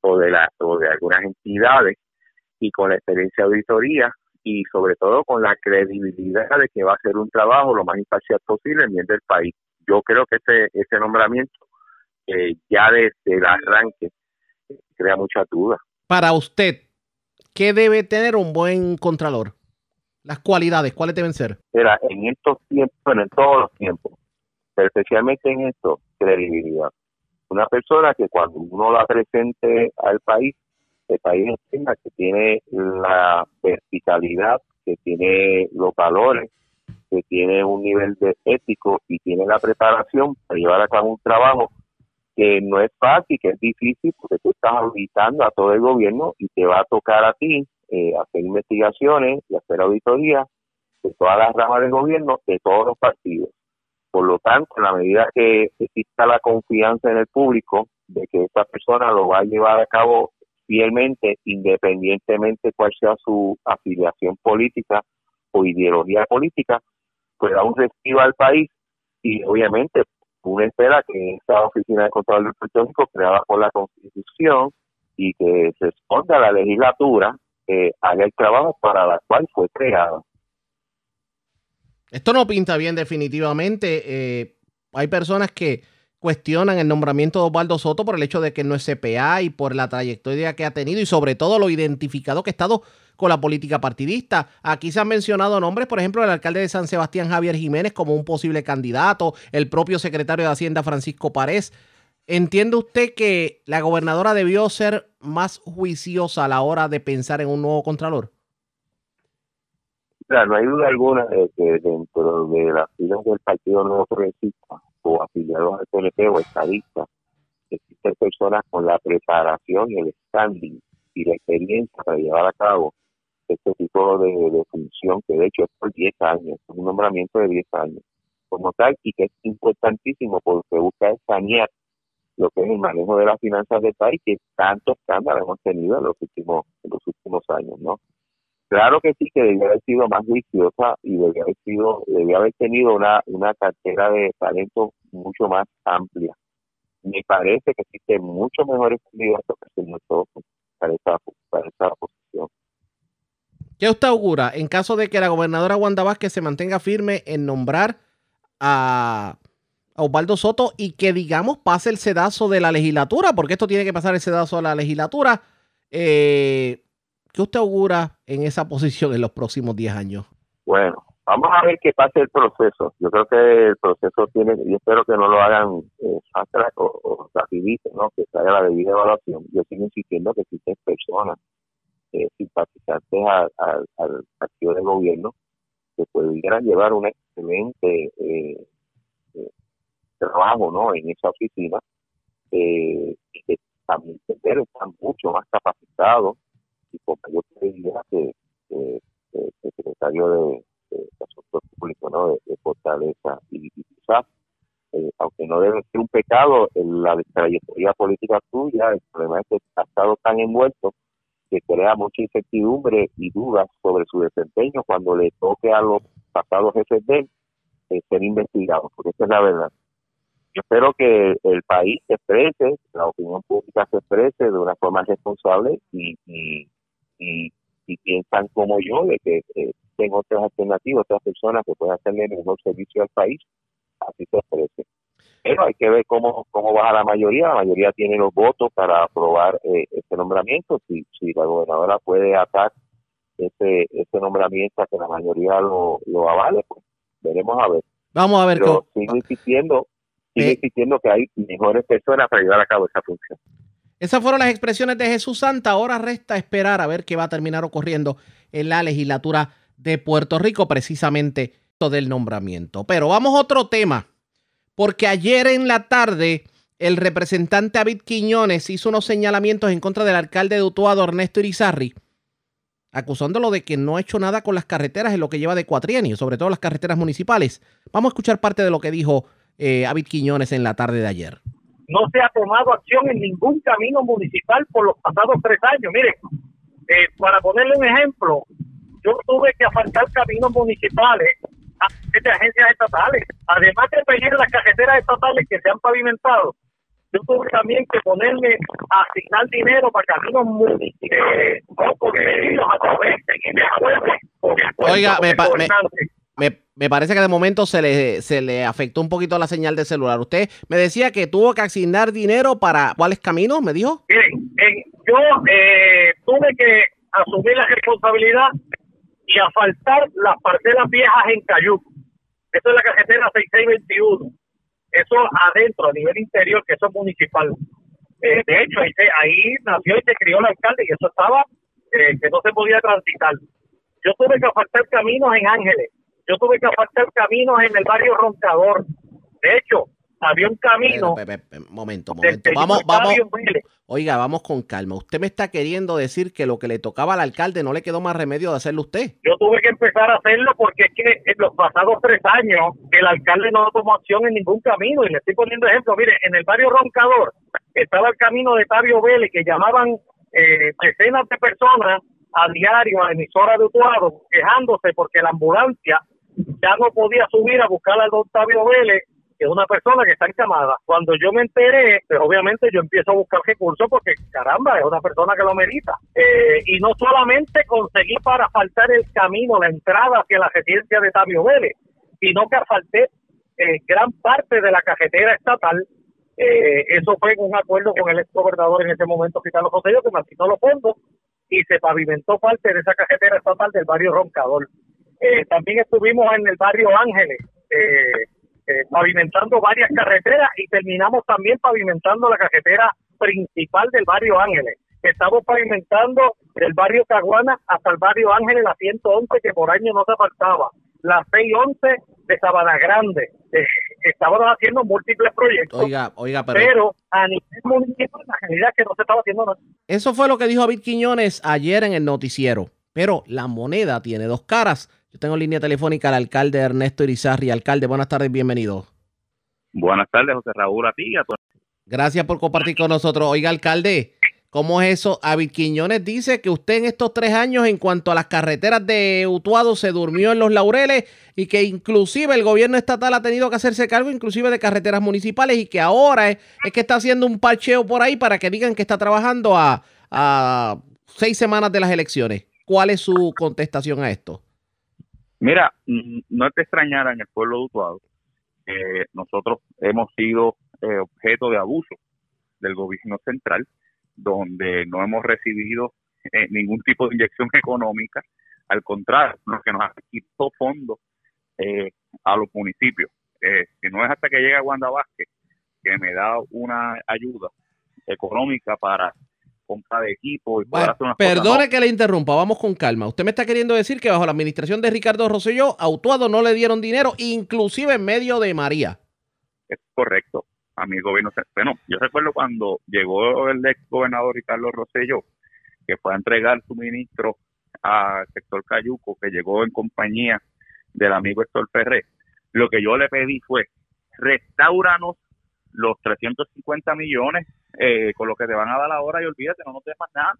o de, la, o de algunas entidades y con experiencia de auditoría y sobre todo con la credibilidad de que va a ser un trabajo lo más imparcial posible en bien del país. Yo creo que ese, ese nombramiento eh, ya desde el arranque crea mucha duda. Para usted, ¿qué debe tener un buen contralor? Las cualidades, ¿cuáles deben ser? Era en estos tiempos, bueno, en todos los tiempos, pero especialmente en esto, credibilidad. Una persona que cuando uno la presente al país este país entienda que tiene la verticalidad, que tiene los valores, que tiene un nivel de ético y tiene la preparación para llevar a cabo un trabajo que no es fácil, que es difícil, porque tú estás auditando a todo el gobierno y te va a tocar a ti eh, hacer investigaciones y hacer auditorías de todas las ramas del gobierno, de todos los partidos. Por lo tanto, en la medida que exista la confianza en el público de que esta persona lo va a llevar a cabo fielmente, independientemente cuál sea su afiliación política o ideología política, pues da un respiro al país y obviamente uno espera que esta oficina de control del Puerto creada por la Constitución y que responda a la legislatura eh, haga el trabajo para la cual fue creada. Esto no pinta bien definitivamente. Eh, hay personas que cuestionan el nombramiento de Osvaldo Soto por el hecho de que no es CPA y por la trayectoria que ha tenido y sobre todo lo identificado que ha estado con la política partidista. Aquí se han mencionado nombres, por ejemplo, el alcalde de San Sebastián, Javier Jiménez, como un posible candidato, el propio secretario de Hacienda, Francisco Párez. ¿Entiende usted que la gobernadora debió ser más juiciosa a la hora de pensar en un nuevo contralor? no hay duda alguna de que dentro de las filas del Partido Nuevo Progresista o afiliados al PNP o estadistas, existen personas con la preparación y el standing y la experiencia para llevar a cabo este tipo de, función, que de hecho es por 10 años, es un nombramiento de 10 años como tal, y que es importantísimo porque busca sanear lo que es el manejo de las finanzas del país, que tanto escándalo hemos tenido en los últimos, en los últimos años, ¿no? Claro que sí, que debía haber sido más juiciosa y debía haber sido, debía haber tenido una, una cartera de talento mucho más amplia. Me parece que existen muchos mejores candidatos que el para esta, para esta posición. ¿Qué usted augura en caso de que la gobernadora Wanda Vázquez se mantenga firme en nombrar a, a Osvaldo Soto y que, digamos, pase el sedazo de la legislatura? Porque esto tiene que pasar el sedazo de la legislatura. Eh, ¿Qué usted augura en esa posición en los próximos 10 años? Bueno, vamos a ver qué pase el proceso. Yo creo que el proceso tiene, yo espero que no lo hagan eh, o, o ¿no? que se haga la debida evaluación. Yo sigo insistiendo que existen personas eh, simpatizantes al partido de gobierno que pudieran llevar un excelente eh, eh, trabajo ¿no? en esa oficina eh, que también están mucho más capacitados y con mayor credibilidad que, el secretario de, Asuntos Públicos ¿no? de, Fortaleza y, quizás eh, aunque no debe ser un pecado, en la trayectoria política tuya, el problema es que ha estado tan envuelto que crea mucha incertidumbre y dudas sobre su desempeño cuando le toque a los pasados jefes de eh, ser investigados, porque esa es la verdad. Yo espero que el país se exprese, la opinión pública se exprese de una forma responsable y, y, y, piensan como yo de que eh, tengo otras alternativas, otras personas que puedan hacerle mejor servicio al país, así se exprese. Pero hay que ver cómo, cómo baja la mayoría. La mayoría tiene los votos para aprobar eh, este nombramiento. Si, si la gobernadora puede atar ese, ese nombramiento a que la mayoría lo, lo avale, pues veremos a ver. Vamos a ver. Pero sigo insistiendo, sigo insistiendo que hay mejores personas para llevar a cabo esa función. Esas fueron las expresiones de Jesús Santa. Ahora resta esperar a ver qué va a terminar ocurriendo en la legislatura de Puerto Rico, precisamente del nombramiento. Pero vamos a otro tema, porque ayer en la tarde el representante David Quiñones hizo unos señalamientos en contra del alcalde de Utuado, Ernesto Irizarri, acusándolo de que no ha hecho nada con las carreteras en lo que lleva de cuatrienio, sobre todo las carreteras municipales. Vamos a escuchar parte de lo que dijo eh, David Quiñones en la tarde de ayer. No se ha tomado acción en ningún camino municipal por los pasados tres años. Mire, eh, para ponerle un ejemplo, yo tuve que asfaltar caminos municipales de agencias estatales. Además de pedir las carreteras estatales que se han pavimentado, yo tuve también que ponerme a asignar dinero para caminos municipales a través de Oiga, me, me, me, parece que de momento se le, se le afectó un poquito la señal de celular. Usted me decía que tuvo que asignar dinero para cuáles caminos, me dijo. Yo eh, tuve que asumir la responsabilidad y asfaltar las parcelas viejas en Cayuco. Esto es la carretera 6621. Eso adentro, a nivel interior, que eso es municipal. Eh, de hecho, ahí, ahí, nació y se crió el alcalde y eso estaba eh, que no se podía transitar. Yo tuve que asfaltar caminos en Ángeles. Yo tuve que asfaltar caminos en el barrio Roncador. De hecho, había un camino. momento, momento. Vamos, vamos. Oiga, vamos con calma. Usted me está queriendo decir que lo que le tocaba al alcalde no le quedó más remedio de hacerlo usted. Yo tuve que empezar a hacerlo porque es que en los pasados tres años el alcalde no tomó acción en ningún camino. Y le estoy poniendo ejemplo. Mire, en el barrio Roncador estaba el camino de Tabio Vélez que llamaban eh, decenas de personas a diario a la emisora de Utuado quejándose porque la ambulancia ya no podía subir a buscar al don Tabio Vélez que es una persona que está encamada. Cuando yo me enteré, pues obviamente yo empiezo a buscar recursos porque caramba, es una persona que lo merita. Eh, y no solamente conseguí para asfaltar el camino, la entrada hacia la residencia de Tabio Vélez, sino que asfalté eh, gran parte de la carretera estatal. Eh, eso fue en un acuerdo con el ex gobernador en ese momento, Carlos José, que me asignó los fondos y se pavimentó parte de esa carretera estatal del barrio Roncador. También estuvimos en el barrio Ángeles, eh, eh, pavimentando varias carreteras y terminamos también pavimentando la carretera principal del barrio Ángeles. Estamos pavimentando del barrio Caguana hasta el barrio Ángeles, la 111 que por año no se apartaba, la 611 de Sabana Grande. Eh, estábamos haciendo múltiples proyectos. Oiga, oiga, pero... pero a nivel municipal, la realidad que no se estaba haciendo nada. Eso fue lo que dijo David Quiñones ayer en el noticiero. Pero la moneda tiene dos caras. Yo tengo línea telefónica al alcalde Ernesto Irizarri. Alcalde, buenas tardes, bienvenido. Buenas tardes, José Raúl, a ti. A Gracias por compartir con nosotros. Oiga, alcalde, ¿cómo es eso? Avid Quiñones dice que usted en estos tres años, en cuanto a las carreteras de Utuado, se durmió en los laureles y que inclusive el gobierno estatal ha tenido que hacerse cargo inclusive de carreteras municipales y que ahora es, que está haciendo un parcheo por ahí para que digan que está trabajando a, a seis semanas de las elecciones. ¿Cuál es su contestación a esto? Mira, no te extrañara en el pueblo de Utuado que nosotros hemos sido eh, objeto de abuso del gobierno central, donde no hemos recibido eh, ningún tipo de inyección económica, al contrario, lo que nos ha quitado fondos eh, a los municipios. si no es hasta que llega Wanda Vázquez, que me da una ayuda económica para compra de equipo y poder hacer Perdone que le interrumpa, vamos con calma. Usted me está queriendo decir que bajo la administración de Ricardo Rosselló, a Utuado no le dieron dinero, inclusive en medio de María. Es correcto. A mi gobierno, bueno, yo recuerdo cuando llegó el ex gobernador Ricardo Rosselló, que fue a entregar su ministro al sector Cayuco, que llegó en compañía del amigo Héctor Ferré, lo que yo le pedí fue restauranos los 350 millones eh, con lo que te van a dar ahora y olvídate, no nos des más nada.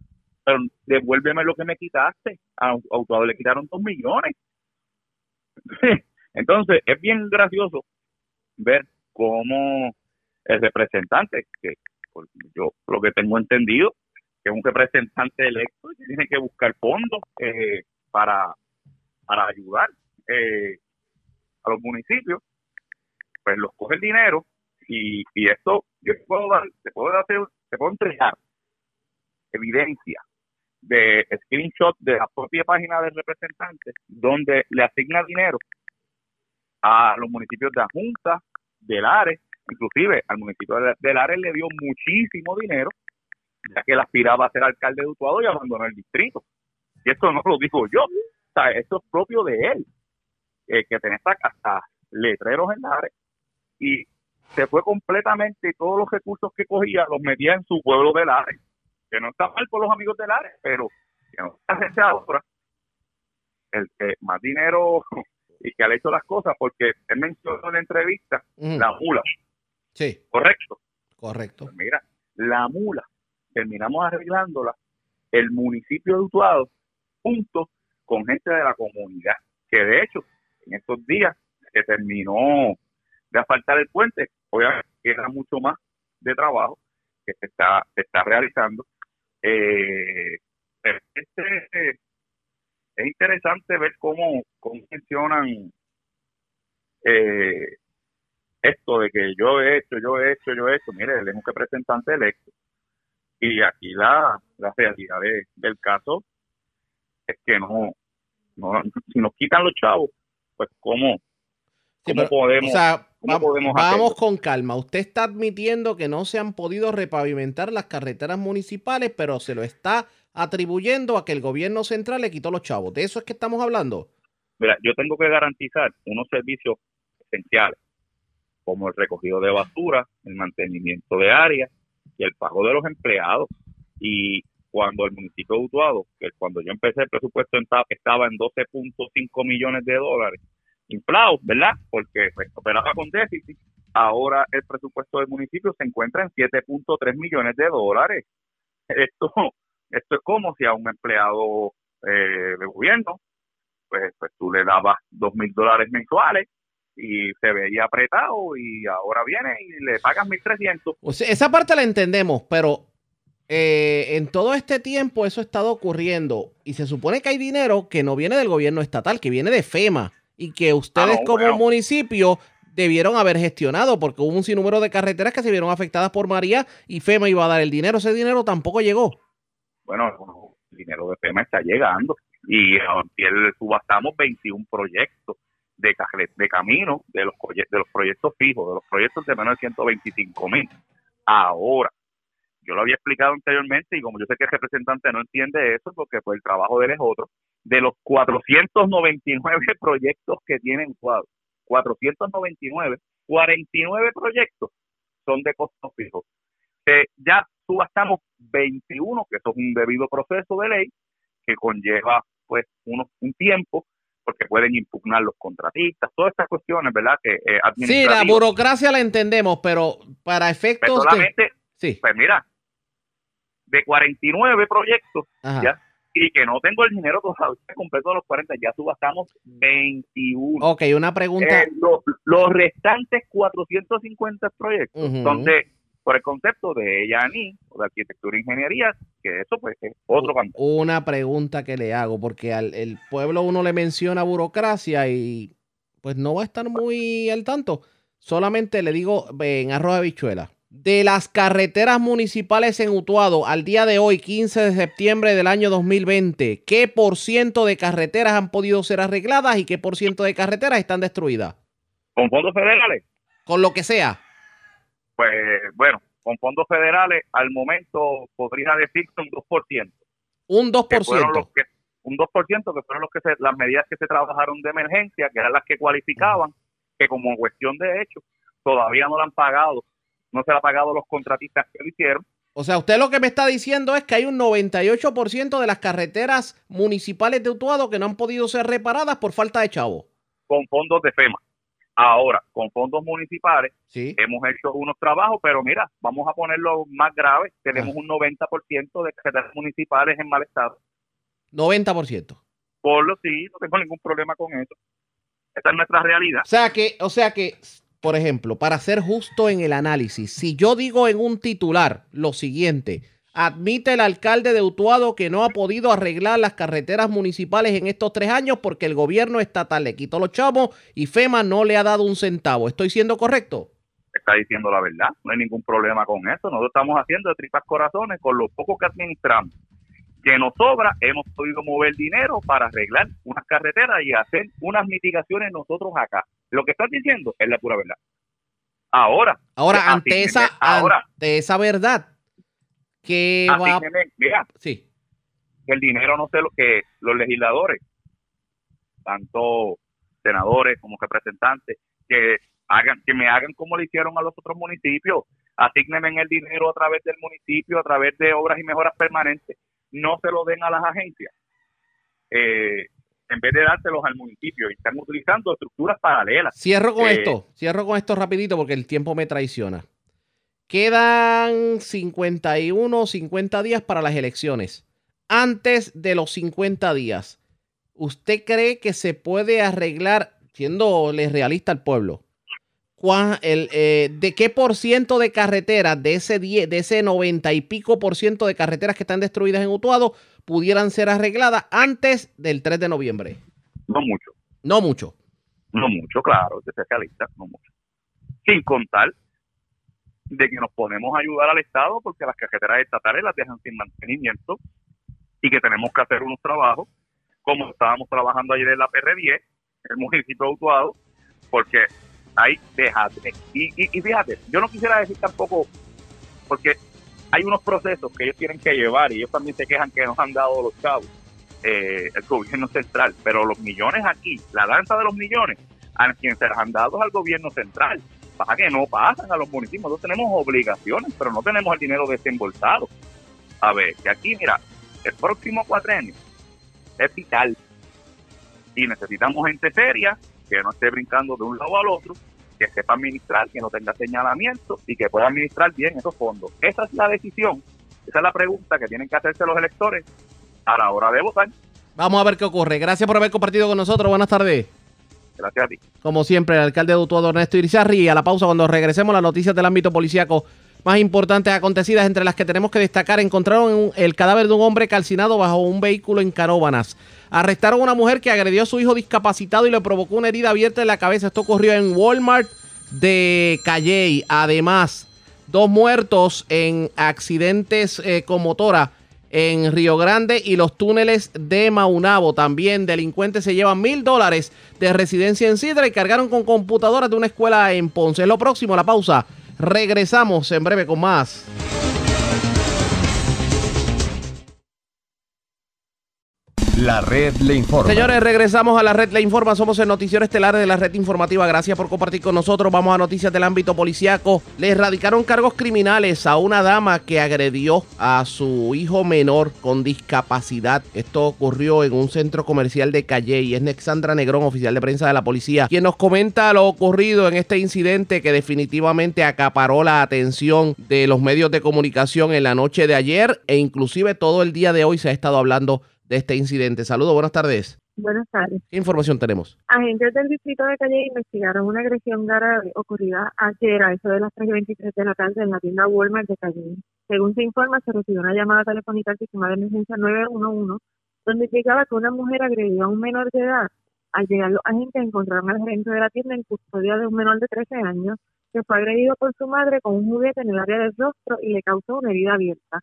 Pero devuélveme lo que me quitaste. A Autuado le quitaron 2 millones. Entonces, es bien gracioso ver cómo el representante, que yo lo que tengo entendido, que es un representante electo, que tiene que buscar fondos eh, para, para ayudar eh, a los municipios, pues los coge el dinero y, y esto yo puedo dar, te puedo hacer, te puedo entregar evidencia de screenshot de la propia página del representante donde le asigna dinero a los municipios de la Junta, del Ares, inclusive al municipio de Lares le dio muchísimo dinero, ya que él aspiraba a ser alcalde de Utuado y abandonó el distrito. Y esto no lo digo yo, o sea, esto es propio de él, eh, que tenía hasta, letreros en Lares y se fue completamente todos los recursos que cogía los metía en su pueblo de Lares, que no está mal por los amigos de Lares, pero que no está ahora el que más dinero y que ha hecho las cosas, porque él mencionó en la entrevista la mula. Sí. ¿Correcto? Correcto. Pues mira, la mula, terminamos arreglándola el municipio de Utuado junto con gente de la comunidad, que de hecho en estos días se terminó de asfaltar el puente, obviamente queda mucho más de trabajo que se está, se está realizando. Eh, este, es interesante ver cómo, cómo funcionan eh, esto de que yo he hecho, yo he hecho, yo he hecho. Mire, él es un representante electo. Y aquí la, la realidad del caso es que no, no, si nos quitan los chavos, pues cómo, cómo podemos... vamos con calma. Usted está admitiendo que no se han podido repavimentar las carreteras municipales, pero se lo está atribuyendo a que el gobierno central le quitó los chavos. ¿De eso es que estamos hablando? Mira, yo tengo que garantizar unos servicios esenciales, como el recogido de basura, el mantenimiento de áreas y el pago de los empleados. Y cuando el municipio de Utuado, que cuando yo empecé el presupuesto estaba en 12.5 millones de dólares, inflados, ¿verdad? Porque pues, operaba con déficit. Ahora el presupuesto del municipio se encuentra en 7.3 millones de dólares. Esto esto es como si a un empleado eh, de gobierno, pues, pues tú le dabas dos mil dólares mensuales y se veía apretado y ahora viene y le pagas mil trescientos. O sea, esa parte la entendemos, pero eh, en todo este tiempo eso ha estado ocurriendo y se supone que hay dinero que no viene del gobierno estatal, que viene de FEMA y que ustedes ah, como municipio debieron haber gestionado porque hubo un sinnúmero de carreteras que se vieron afectadas por María y FEMA iba a dar el dinero. Ese dinero tampoco llegó bueno, el dinero de FEMA está llegando y subastamos 21 proyectos de, de camino de los, de los proyectos fijos, de los proyectos de menos de 125 mil. Ahora, yo lo había explicado anteriormente y como yo sé que el representante no entiende eso porque pues el trabajo de él es otro, de los 499 proyectos que tienen cuadro, 499, 49 proyectos son de costos fijos. ya subastamos 21, que eso es un debido proceso de ley que conlleva pues uno, un tiempo porque pueden impugnar los contratistas, todas estas cuestiones, ¿verdad? Que eh, Sí, la burocracia la entendemos, pero para efectos pues solamente, sí. pues mira, de 49 proyectos, ya, y que no tengo el dinero todavía completo de los 40, ya subastamos 21. Ok, una pregunta. Eh, los, restantes 450 proyectos donde por el concepto de Yani o de arquitectura e ingeniería, que eso pues es otro campo. Una pregunta que le hago, porque al el pueblo uno le menciona burocracia y pues no va a estar muy al tanto. Solamente le digo en arroz de bichuela. De las carreteras municipales en Utuado al día de hoy, 15 de septiembre del año 2020, ¿qué por ciento de carreteras han podido ser arregladas y qué por ciento de carreteras están destruidas? ¿Con fondos federales? Con lo que sea pues bueno, con fondos federales al momento podría decir que un 2%. Un 2%. Que un 2% que fueron los que las medidas que se trabajaron de emergencia, que eran las que cualificaban, que como cuestión de hecho todavía no la han pagado, no se la han pagado los contratistas que lo hicieron. O sea, usted lo que me está diciendo es que hay un 98% de las carreteras municipales de Utuado que no han podido ser reparadas por falta de chavo. Con fondos de FEMA. Ahora, con fondos municipales, Sí. hemos hecho unos trabajos, pero mira, vamos a ponerlo más grave. Tenemos Ah. un 90% de carreteras municipales en mal estado. 90%. Por lo sí, no tengo ningún problema con eso. Esta es nuestra realidad. O sea que, o sea que, por ejemplo, para ser justo en el análisis, si yo digo en un titular lo siguiente, admite el alcalde de Utuado que no ha podido arreglar las carreteras municipales en estos tres años porque el gobierno estatal le quitó los chavos y FEMA no le ha dado un centavo. ¿Estoy siendo correcto? Está diciendo la verdad. No hay ningún problema con eso. Nosotros estamos haciendo de tripas corazones con lo poco que administramos. Que nos sobra, hemos podido mover dinero para arreglar unas carreteras y hacer unas mitigaciones nosotros acá. Lo que estás diciendo es la pura verdad. Ahora, Ahora, ante esa, ahora, ante esa verdad, que va... asígneme, mira, Sí, que el dinero no se lo que los legisladores, tanto senadores como representantes, que hagan, que me hagan como le hicieron a los otros municipios, asígnenme el dinero a través del municipio, a través de obras y mejoras permanentes, no se lo den a las agencias, eh, en vez de dárselos al municipio, y están utilizando estructuras paralelas. Cierro con Eh, esto, cierro con esto rapidito porque el tiempo me traiciona. Quedan 51, 50 días para las elecciones. Antes de los 50 días, ¿usted cree que se puede arreglar, siéndole realista al pueblo, cuán- el, eh, de qué por ciento de carreteras, de ese 10, de ese 90 y pico por ciento de carreteras que están destruidas en Utuado, pudieran ser arregladas antes del 3 de noviembre? No mucho. No mucho. No mucho, claro, de especialista, no mucho. Sin contar de que nos ponemos a ayudar al Estado porque las carreteras estatales las dejan sin mantenimiento y que tenemos que hacer unos trabajos como estábamos trabajando ayer en la PR10, el municipio de Utuado, porque hay, déjate. Y, y, y fíjate, yo no quisiera decir tampoco, porque hay unos procesos que ellos tienen que llevar y ellos también se quejan que nos han dado los chavos eh, el gobierno central, pero los millones aquí, la danza de los millones, a quien se las han dado es al gobierno central. Pasa que no pasan a los municipios, nosotros tenemos obligaciones, pero no tenemos el dinero desembolsado. A ver, que aquí, mira, el próximo cuatrenio es vital y necesitamos gente seria que no esté brincando de un lado al otro, que sepa administrar, que no tenga señalamiento y que pueda administrar bien esos fondos. Esa es la decisión, esa es la pregunta que tienen que hacerse los electores a la hora de votar. Vamos a ver qué ocurre. Gracias por haber compartido con nosotros. Buenas tardes. Gracias a ti. Como siempre, el alcalde de Utuado, Ernesto Irizarri. A la pausa, cuando regresemos, las noticias del ámbito policíaco más importantes acontecidas, entre las que tenemos que destacar, encontraron el cadáver de un hombre calcinado bajo un vehículo en Canóbanas. Arrestaron a una mujer que agredió a su hijo discapacitado y le provocó una herida abierta en la cabeza. Esto ocurrió en Walmart de Calley. Además, dos muertos en accidentes eh, con motora en Río Grande y los túneles de Maunabo. También delincuentes se llevan mil dólares de residencia en Sidra y cargaron con computadoras de una escuela en Ponce. Es lo próximo, la pausa. Regresamos en breve con más. La red le informa. Señores, regresamos a la red Le Informa. Somos el noticiero estelar de la red informativa. Gracias por compartir con nosotros. Vamos a noticias del ámbito policiaco. Le erradicaron cargos criminales a una dama que agredió a su hijo menor con discapacidad. Esto ocurrió en un centro comercial de Calle y es Nexandra Negrón, oficial de prensa de la policía, quien nos comenta lo ocurrido en este incidente que definitivamente acaparó la atención de los medios de comunicación en la noche de ayer e inclusive todo el día de hoy se ha estado hablando de este incidente. Saludos, buenas tardes. Buenas tardes. ¿Qué información tenemos? Agentes del distrito de Calle investigaron una agresión grave ocurrida ayer a eso de las 3.23 de la tarde en la tienda Walmart de Calle. Según se informa, se recibió una llamada telefónica al sistema de emergencia 911 donde indicaba que una mujer agredió a un menor de edad. Al llegar los agentes encontraron al gerente de la tienda en custodia de un menor de 13 años que fue agredido por su madre con un juguete en el área del rostro y le causó una herida abierta.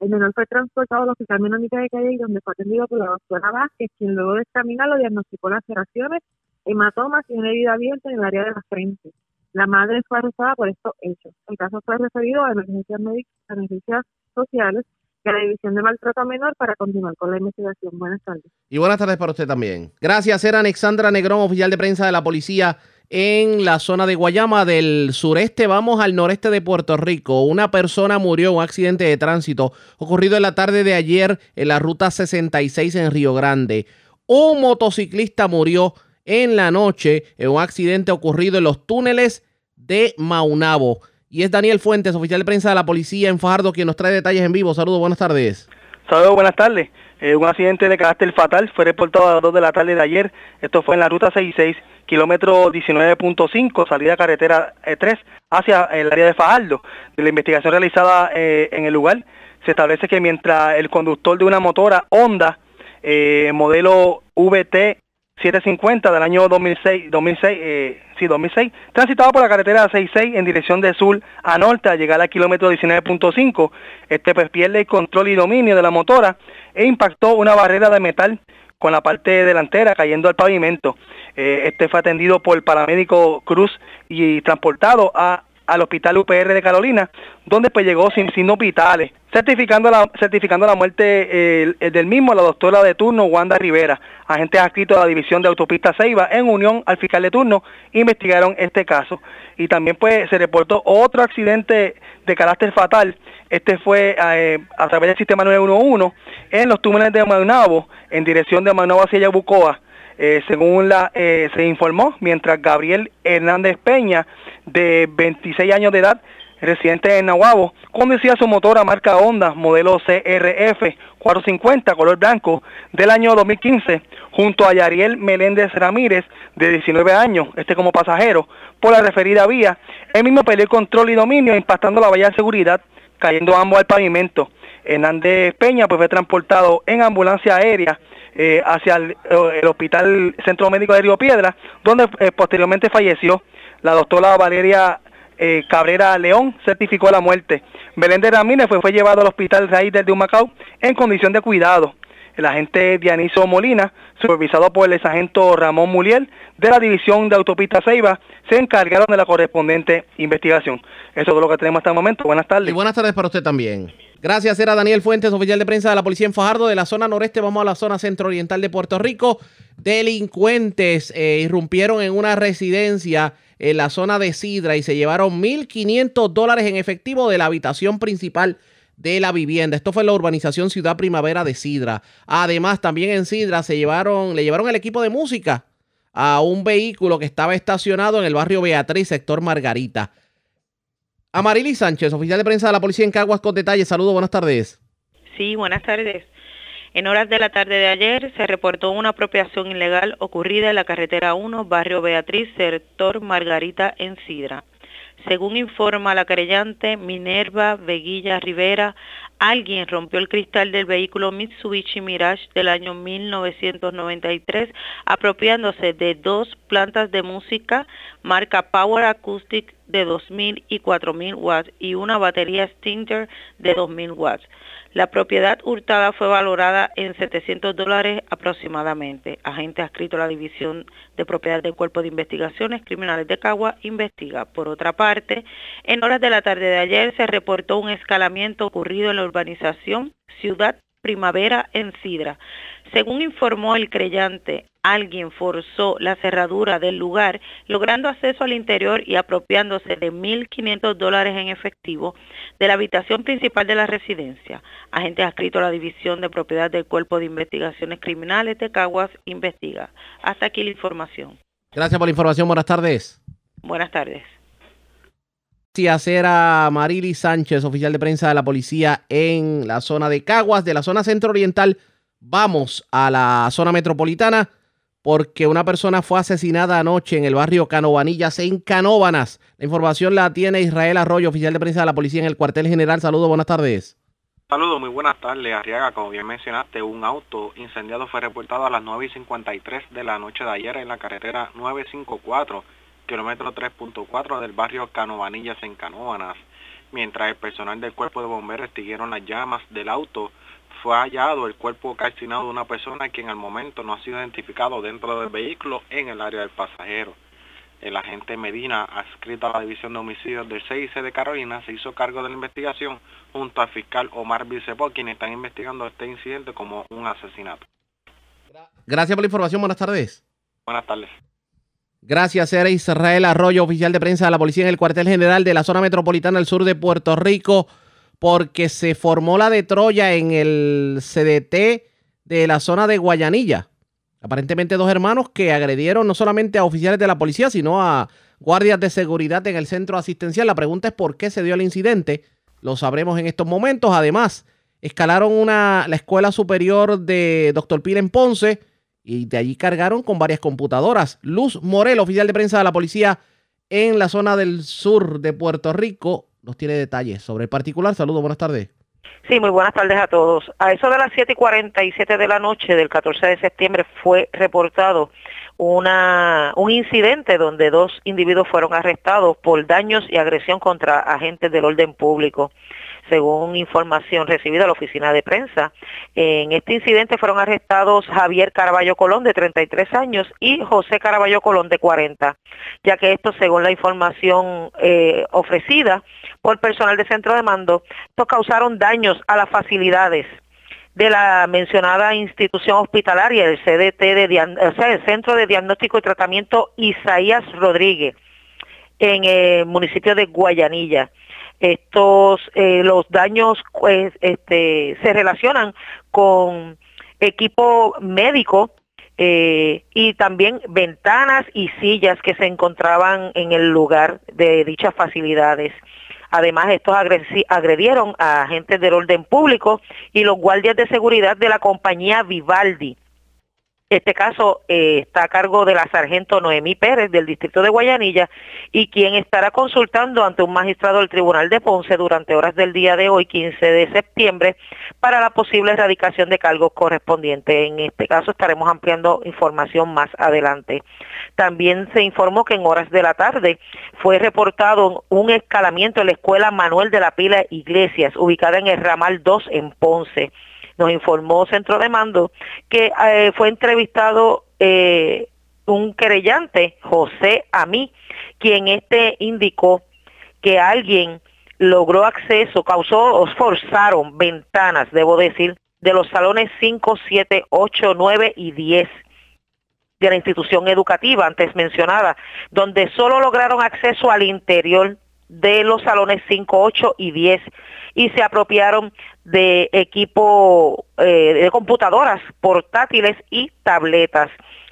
El menor fue transportado al hospital menonita de Calle donde fue atendido por la doctora Vázquez, quien luego de examinarlo diagnosticó laceraciones, hematomas y una herida abierta en el área de la frente. La madre fue arrestada por estos hechos. El caso fue referido a emergencias médicas, a emergencias sociales y a la División de Maltrato a Menor para continuar con la investigación. Buenas tardes. Y buenas tardes para usted también. Gracias, era Alexandra Negrón, oficial de prensa de la policía en la zona de Guayama del sureste. Vamos al noreste de Puerto Rico. Una persona murió en un accidente de tránsito ocurrido en la tarde de ayer en la ruta 66 en Río Grande. Un motociclista murió en la noche en un accidente ocurrido en los túneles de Maunabo. Y es Daniel Fuentes, oficial de prensa de la policía en Fajardo, quien nos trae detalles en vivo. Saludos, buenas tardes. Saludos, buenas tardes. Eh, un accidente de carácter fatal fue reportado a las 2 de la tarde de ayer. Esto fue en la ruta 66, kilómetro 19.5, salida carretera 3, eh, hacia el área de Fajardo. De la investigación realizada eh, en el lugar, se establece que mientras el conductor de una motora Honda, modelo VT 750 del año 2006, 2006, eh, sí, 2006, transitaba por la carretera 66 en dirección de sur a norte a llegar al kilómetro 19.5. Este pues pierde el control y dominio de la motora e impactó una barrera de metal con la parte delantera cayendo al pavimento. Eh, este fue atendido por el paramédico Cruz y transportado a al Hospital UPR de Carolina, donde pues llegó sin signos vitales, certificando la, certificando la muerte del mismo la doctora de turno Wanda Rivera. Agentes adscritos a la División de Autopista Ceiba, en unión al fiscal de turno, investigaron este caso. Y también pues se reportó otro accidente de carácter fatal. Este fue eh, a través del sistema 911 en los túneles de Maunabo, en dirección de Maunabo hacia Yabucoa. Eh, según eh, se informó, mientras Gabriel Hernández Peña, de 26 años de edad, residente en Nahuabo, conducía su motora marca Honda modelo CRF 450 color blanco del año 2015 junto a Yariel Meléndez Ramírez de 19 años, este como pasajero, por la referida vía. Él mismo perdió control y dominio impactando la valla de seguridad, cayendo ambos al pavimento. Hernández Peña pues fue transportado en ambulancia aérea eh, hacia el, Hospital Centro Médico de Río Piedra, donde eh, posteriormente falleció. La doctora Valeria eh, Cabrera León certificó la muerte. Belén de Ramírez fue, fue llevado al Hospital Raíz del de Humacao en condición de cuidado. El agente Dianiso Molina, supervisado por el sargento Ramón Muliel de la División de Autopista Ceiba, se encargaron de la correspondiente investigación. Eso es lo que tenemos hasta el momento. Buenas tardes. Y buenas tardes para usted también. Gracias, era Daniel Fuentes, oficial de prensa de la policía en Fajardo. De la zona noreste vamos a la zona centro-oriental de Puerto Rico. Delincuentes eh, irrumpieron en una residencia en la zona de Sidra y se llevaron 1.500 dólares en efectivo de la habitación principal de la vivienda. Esto fue la urbanización Ciudad Primavera de Sidra. Además, también en Sidra se llevaron, le llevaron el equipo de música a un vehículo que estaba estacionado en el barrio Beatriz, sector Margarita. Amarili Sánchez, oficial de prensa de la policía en Caguas con detalles. Saludos, buenas tardes. Sí, buenas tardes. En horas de la tarde de ayer se reportó una apropiación ilegal ocurrida en la carretera 1, barrio Beatriz, sector Margarita, en Sidra. Según informa la querellante Minerva Veguilla Rivera, alguien rompió el cristal del vehículo Mitsubishi Mirage del año 1993, apropiándose de dos plantas de música marca Power Acoustic de 2.000 y 4.000 watts y una batería Stinger de 2.000 watts. La propiedad hurtada fue valorada en 700 dólares aproximadamente. Agente adscrito a la División de Propiedad del Cuerpo de Investigaciones Criminales de Cagua investiga. Por otra parte, en horas de la tarde de ayer se reportó un escalamiento ocurrido en la urbanización Ciudad Primavera en Sidra. Según informó el creyente, alguien forzó la cerradura del lugar, logrando acceso al interior y apropiándose de 1.500 dólares en efectivo de la habitación principal de la residencia. Agente adscrito a la División de Propiedad del Cuerpo de Investigaciones Criminales de Caguas investiga. Hasta aquí la información. Gracias por la información. Buenas tardes. Buenas tardes. Gracias era Marily Sánchez, oficial de prensa de la policía en la zona de Caguas, de la zona centro oriental Vamos a la zona metropolitana porque una persona fue asesinada anoche en el barrio Canovanillas en Canóbanas. La información la tiene Israel Arroyo, oficial de prensa de la policía en el cuartel general. Saludos, buenas tardes. Saludos, muy buenas tardes. Arriaga, como bien mencionaste, un auto incendiado fue reportado a las 9 y 53 de la noche de ayer en la carretera 954, kilómetro 3.4 del barrio Canovanillas en Canóbanas. Mientras el personal del cuerpo de bomberos extinguieron las llamas del auto, fue hallado el cuerpo calcinado de una persona quien al momento no ha sido identificado dentro del vehículo en el área del pasajero. El agente Medina, adscrito a la División de Homicidios del CIC de Carolina, se hizo cargo de la investigación junto al fiscal Omar Vicepó, quienes están investigando este incidente como un asesinato. Gracias por la información. Buenas tardes. Buenas tardes. Gracias, era Israel Arroyo, oficial de prensa de la policía en el cuartel general de la zona metropolitana del sur de Puerto Rico porque se formó la de Troya en el CDT de la zona de Guayanilla. Aparentemente dos hermanos que agredieron no solamente a oficiales de la policía, sino a guardias de seguridad en el centro asistencial. La pregunta es por qué se dio el incidente. Lo sabremos en estos momentos. Además, escalaron una, la escuela superior de Dr. Pil en Ponce y de allí cargaron con varias computadoras. Luz Morel, oficial de prensa de la policía en la zona del sur de Puerto Rico, nos tiene detalles sobre el particular. Saludos, buenas tardes. Sí, muy buenas tardes a todos. A eso de las 7 y 47 de la noche del 14 de septiembre fue reportado un incidente donde dos individuos fueron arrestados por daños y agresión contra agentes del orden público según información recibida de la oficina de prensa. En este incidente fueron arrestados Javier Caraballo Colón, de 33 años, y José Caraballo Colón, de 40, ya que esto, según la información eh, ofrecida por personal de centro de mando, estos causaron daños a las facilidades de la mencionada institución hospitalaria, el CDT, de, o sea, el Centro de Diagnóstico y Tratamiento Isaías Rodríguez, en el municipio de Guayanilla. Estos, eh, los daños pues, este, se relacionan con equipo médico eh, y también ventanas y sillas que se encontraban en el lugar de dichas facilidades. Además, estos agredieron a agentes del orden público y los guardias de seguridad de la compañía Vivaldi este caso eh, está a cargo de la sargento Noemí Pérez del distrito de Guayanilla y quien estará consultando ante un magistrado del Tribunal de Ponce durante horas del día de hoy, 15 de septiembre, para la posible erradicación de cargos correspondientes. En este caso estaremos ampliando información más adelante. También se informó que en horas de la tarde fue reportado un escalamiento en la escuela Manuel de la Pila Iglesias, ubicada en el ramal 2 en Ponce nos informó Centro de Mando que eh, fue entrevistado eh, un querellante, José Amí, quien este indicó que alguien logró acceso, causó forzaron ventanas, debo decir, de los salones 5, 7, 8, 9 y 10 de la institución educativa antes mencionada, donde solo lograron acceso al interior de los salones 5, 8 y 10 y se apropiaron de equipo eh, de computadoras portátiles y tabletas.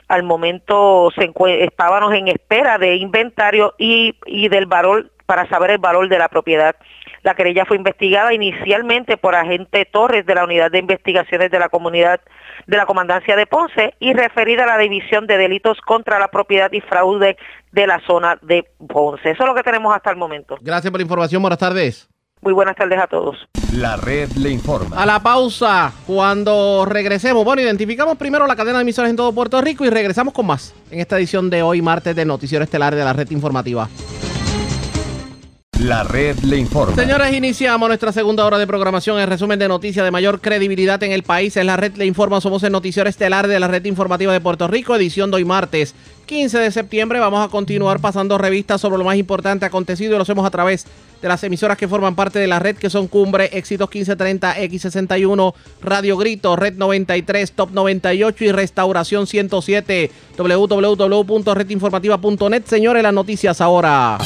Al momento se estábamos en espera de inventario y, y del valor para saber el valor de la propiedad. La querella fue investigada inicialmente por agente Torres de la Unidad de Investigaciones de la Comunidad de la Comandancia de Ponce y referida a la División de Delitos contra la Propiedad y Fraude de la zona de Ponce. Eso es lo que tenemos hasta el momento. Gracias por la información. Buenas tardes. Muy buenas tardes a todos. La red le informa. A la pausa, cuando regresemos. Bueno, identificamos primero la cadena de emisoras en todo Puerto Rico y regresamos con más en esta edición de hoy, martes, de Noticiero Estelar de la red informativa. La red le informa. Señores, iniciamos nuestra segunda hora de programación. El resumen de noticias de mayor credibilidad en el país es la red le informa. Somos el noticiero estelar de la red informativa de Puerto Rico, edición de hoy martes 15 de septiembre. Vamos a continuar pasando revistas sobre lo más importante acontecido y lo hacemos a través de las emisoras que forman parte de la red, que son Cumbre, Éxitos 1530, X61, Radio Grito, Red 93, Top 98 y Restauración 107, www.redinformativa.net. Señores, las noticias ahora.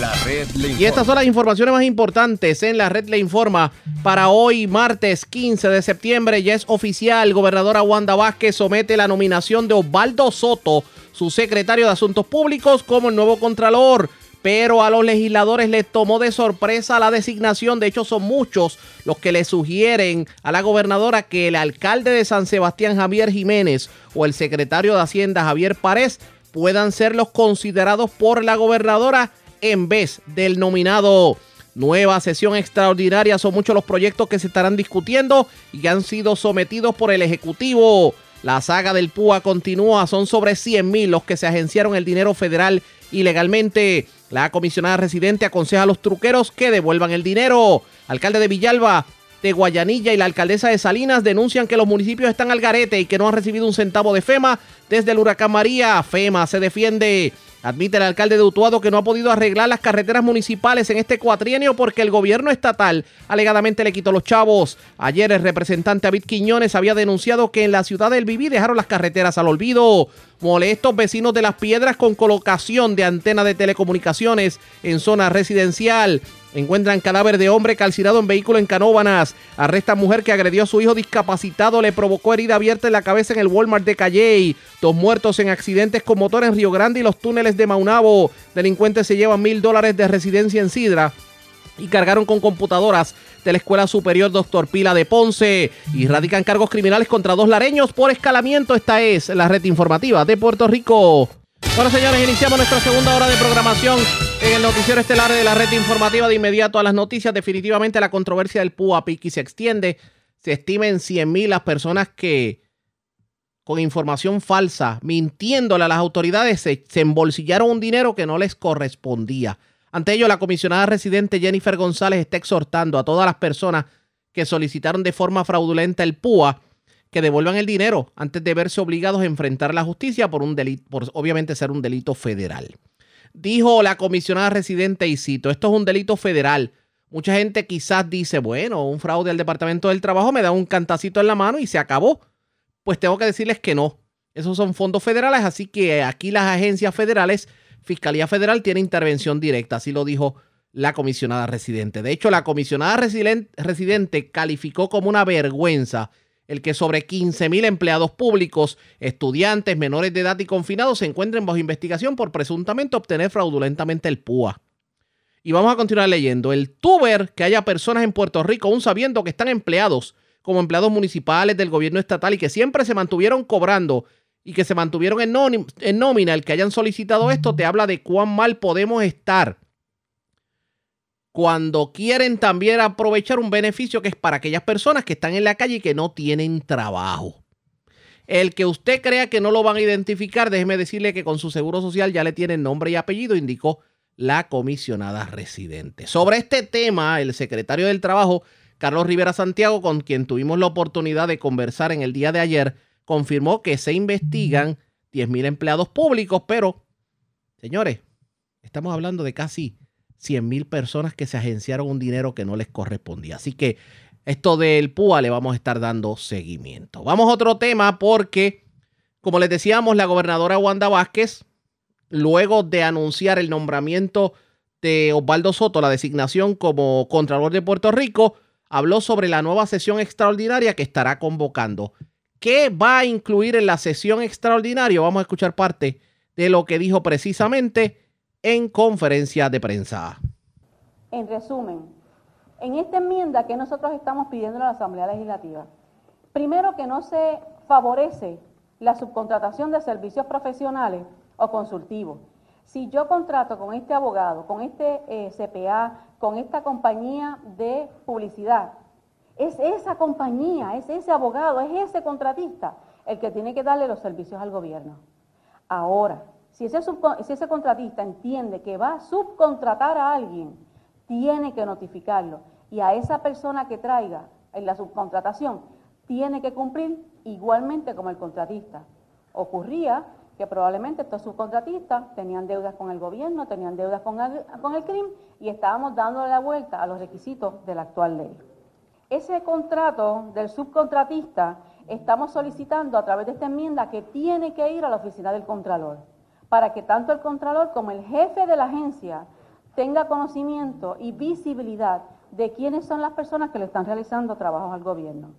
Las noticias. La red le Y estas son las informaciones más importantes en la red le informa para hoy martes 15 de septiembre. Ya es oficial, gobernadora Wanda Vázquez somete la nominación de Osvaldo Soto, su secretario de Asuntos Públicos, como el nuevo contralor pero a los legisladores les tomó de sorpresa la designación. De hecho, son muchos los que le sugieren a la gobernadora que el alcalde de San Sebastián, Javier Jiménez, o el secretario de Hacienda, Javier Párez, puedan ser los considerados por la gobernadora en vez del nominado. Nueva sesión extraordinaria son muchos los proyectos que se estarán discutiendo y que han sido sometidos por el Ejecutivo. La saga del PUA continúa, son sobre 100 mil los que se agenciaron el dinero federal ilegalmente. La comisionada residente aconseja a los truqueros que devuelvan el dinero. Alcalde de Villalba, de Guayanilla y la alcaldesa de Salinas denuncian que los municipios están al garete y que no han recibido un centavo de FEMA desde el huracán María. FEMA se defiende. Admite el alcalde de Utuado que no ha podido arreglar las carreteras municipales en este cuatrienio porque el gobierno estatal alegadamente le quitó los chavos. Ayer el representante David Quiñones había denunciado que en la ciudad del Viví dejaron las carreteras al olvido. Molestos vecinos de Las Piedras con colocación de antena de telecomunicaciones en zona residencial. Encuentran cadáver de hombre calcinado en vehículo en Canóbanas. Arresta mujer que agredió a su hijo discapacitado, le provocó herida abierta en la cabeza en el Walmart de Calley. Dos muertos en accidentes con motor en Río Grande y los túneles de Maunabo. Delincuentes se llevan mil dólares de residencia en Sidra y cargaron con computadoras de la Escuela Superior Doctor Pila de Ponce y radican cargos criminales contra dos lareños por escalamiento. Esta es la red informativa de Puerto Rico. Bueno, señores, iniciamos nuestra segunda hora de programación en el noticiero estelar de la red informativa de inmediato a las noticias. Definitivamente la controversia del PUA Piqui se extiende. Se estima en 100 mil las personas que con información falsa, mintiéndole a las autoridades, se, se embolsillaron un dinero que no les correspondía. Ante ello, la comisionada residente Jennifer González está exhortando a todas las personas que solicitaron de forma fraudulenta el PUA que devuelvan el dinero antes de verse obligados a enfrentar la justicia por un delito, por obviamente ser un delito federal. Dijo la comisionada residente, y cito, esto es un delito federal. Mucha gente quizás dice, bueno, un fraude al Departamento del Trabajo me da un cantacito en la mano y se acabó. Pues tengo que decirles que no. Esos son fondos federales, así que aquí las agencias federales, Fiscalía Federal tiene intervención directa, así lo dijo la comisionada residente. De hecho, la comisionada residente calificó como una vergüenza el que sobre 15 mil empleados públicos, estudiantes, menores de edad y confinados se encuentren bajo investigación por presuntamente obtener fraudulentamente el PUA. Y vamos a continuar leyendo. El tuber que haya personas en Puerto Rico, aún sabiendo que están empleados como empleados municipales del gobierno estatal y que siempre se mantuvieron cobrando y que se mantuvieron en nómina, el que hayan solicitado esto, te habla de cuán mal podemos estar cuando quieren también aprovechar un beneficio que es para aquellas personas que están en la calle y que no tienen trabajo. El que usted crea que no lo van a identificar, déjeme decirle que con su seguro social ya le tienen nombre y apellido, indicó la comisionada residente. Sobre este tema, el secretario del Trabajo, Carlos Rivera Santiago, con quien tuvimos la oportunidad de conversar en el día de ayer, confirmó que se investigan 10.000 empleados públicos, pero, señores, estamos hablando de casi 100 mil personas que se agenciaron un dinero que no les correspondía. Así que esto del PUA le vamos a estar dando seguimiento. Vamos a otro tema porque, como les decíamos, la gobernadora Wanda Vázquez, luego de anunciar el nombramiento de Osvaldo Soto, la designación como Contralor de Puerto Rico, habló sobre la nueva sesión extraordinaria que estará convocando. ¿Qué va a incluir en la sesión extraordinaria? Vamos a escuchar parte de lo que dijo precisamente en conferencia de prensa. En resumen, en esta enmienda que nosotros estamos pidiendo a la Asamblea Legislativa, primero que no se favorece la subcontratación de servicios profesionales o consultivos. Si yo contrato con este abogado, con este eh, CPA, con esta compañía de publicidad, es esa compañía, es ese abogado, es ese contratista el que tiene que darle los servicios al gobierno. Ahora, si ese, contratista entiende que va a subcontratar a alguien, tiene que notificarlo. Y a esa persona que traiga en la subcontratación, tiene que cumplir igualmente como el contratista. Ocurría que probablemente estos subcontratistas tenían deudas con el gobierno, tenían deudas con el, con el CRIM y estábamos dándole la vuelta a los requisitos de la actual ley. Ese contrato del subcontratista estamos solicitando a través de esta enmienda que tiene que ir a la oficina del Contralor para que tanto el Contralor como el jefe de la agencia tenga conocimiento y visibilidad de quiénes son las personas que le están realizando trabajos al gobierno.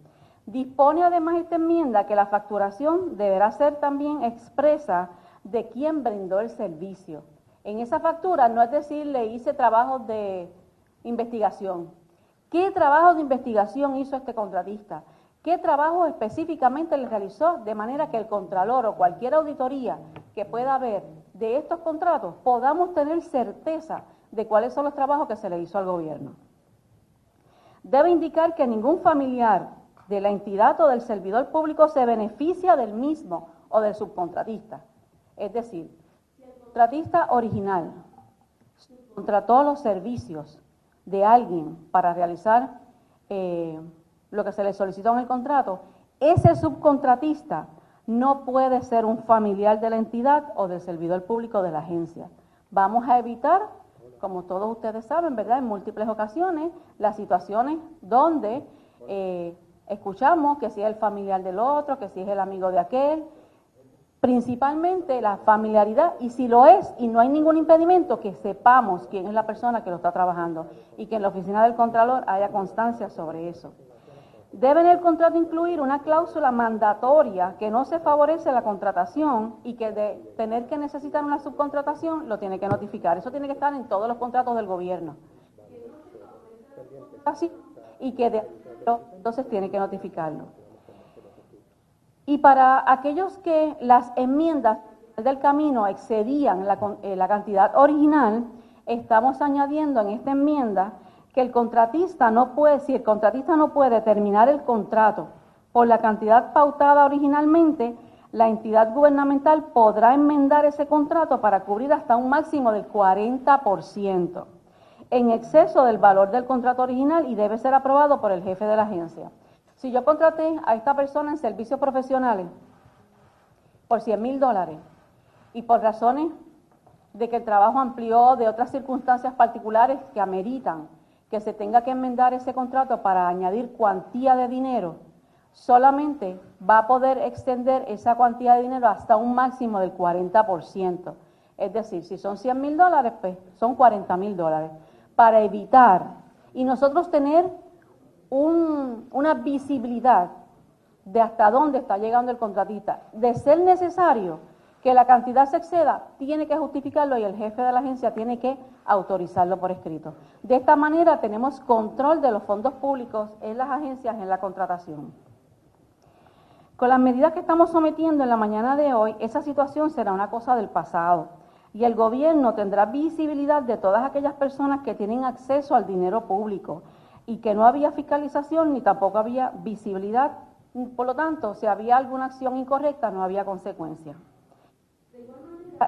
Dispone además esta enmienda que la facturación deberá ser también expresa de quién brindó el servicio. En esa factura no es decir, le hice trabajos de investigación. ¿Qué trabajo de investigación hizo este contratista? ¿Qué trabajo específicamente le realizó de manera que el Contralor o cualquier auditoría que pueda haber de estos contratos podamos tener certeza de cuáles son los trabajos que se le hizo al gobierno. Debe indicar que ningún familiar de la entidad o del servidor público se beneficia del mismo o del subcontratista. Es decir, si el contratista original contrató los servicios de alguien para realizar eh, lo que se le solicitó en el contrato, ese subcontratista no puede ser un familiar de la entidad o del servidor público de la agencia. Vamos a evitar, como todos ustedes saben, ¿verdad? En múltiples ocasiones, las situaciones donde eh, escuchamos que si es el familiar del otro, que si es el amigo de aquel. Principalmente la familiaridad y si lo es y no hay ningún impedimento, que sepamos quién es la persona que lo está trabajando y que en la oficina del Contralor haya constancia sobre eso. Debe el contrato incluir una cláusula mandatoria que no se favorece la contratación y que de tener que necesitar una subcontratación lo tiene que notificar. Eso tiene que estar en todos los contratos del gobierno. Así, y que entonces tiene que notificarlo. Y para aquellos que las enmiendas del camino excedían la, eh, la cantidad original, estamos añadiendo en esta enmienda que el contratista no puede, si el contratista no puede terminar el contrato por la cantidad pautada originalmente, la entidad gubernamental podrá enmendar ese contrato para cubrir hasta un máximo del 40% en exceso del valor del contrato original y debe ser aprobado por el jefe de la agencia. Si yo contraté a esta persona en servicios profesionales por 100 mil dólares y por razones de que el trabajo amplió de otras circunstancias particulares que ameritan que se tenga que enmendar ese contrato para añadir cuantía de dinero, solamente va a poder extender esa cuantía de dinero hasta un máximo del 40%. Es decir, si son 100 mil dólares, pues son 40 mil dólares. Para evitar y nosotros tener una visibilidad de hasta dónde está llegando el contratista. De ser necesario, que la cantidad se exceda, tiene que justificarlo y el jefe de la agencia tiene que autorizarlo por escrito. De esta manera tenemos control de los fondos públicos en las agencias en la contratación. Con las medidas que estamos sometiendo en la mañana de hoy, esa situación será una cosa del pasado y el gobierno tendrá visibilidad de todas aquellas personas que tienen acceso al dinero público y que no había fiscalización ni tampoco había visibilidad. Por lo tanto, si había alguna acción incorrecta, no había consecuencia.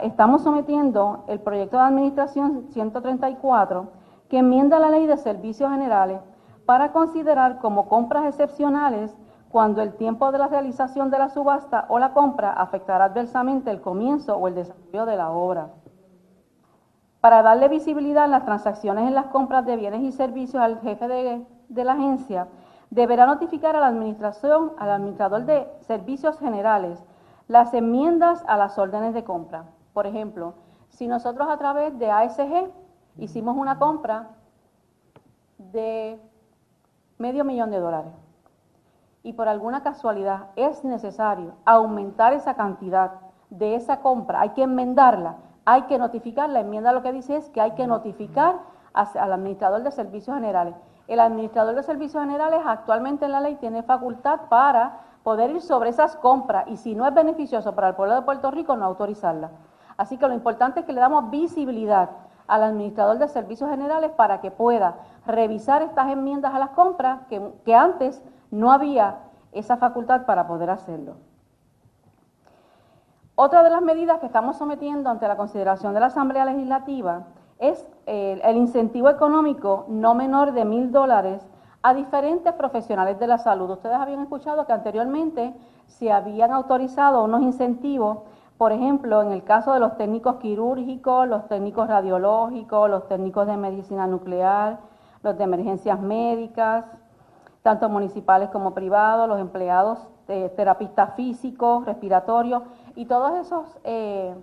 Estamos sometiendo el proyecto de administración 134 que enmienda la ley de servicios generales para considerar como compras excepcionales cuando el tiempo de la realización de la subasta o la compra afectará adversamente el comienzo o el desarrollo de la obra. Para darle visibilidad en las transacciones en las compras de bienes y servicios al jefe de, de la agencia, deberá notificar a la administración, al administrador de servicios generales, las enmiendas a las órdenes de compra. Por ejemplo, si nosotros a través de ASG hicimos una compra de medio millón de dólares y por alguna casualidad es necesario aumentar esa cantidad de esa compra, hay que enmendarla, hay que notificar, la enmienda lo que dice es que hay que notificar al administrador de servicios generales. El administrador de servicios generales actualmente en la ley tiene facultad para poder ir sobre esas compras y si no es beneficioso para el pueblo de Puerto Rico, no autorizarla. Así que lo importante es que le damos visibilidad al administrador de servicios generales para que pueda revisar estas enmiendas a las compras que, antes no había esa facultad para poder hacerlo. Otra de las medidas que estamos sometiendo ante la consideración de la Asamblea Legislativa es el incentivo económico no menor de mil dólares a diferentes profesionales de la salud. Ustedes habían escuchado que anteriormente se habían autorizado unos incentivos, por ejemplo, en el caso de los técnicos quirúrgicos, los técnicos radiológicos, los técnicos de medicina nuclear, los de emergencias médicas, tanto municipales como privados, los empleados de terapistas físicos, respiratorios y todos esos eh,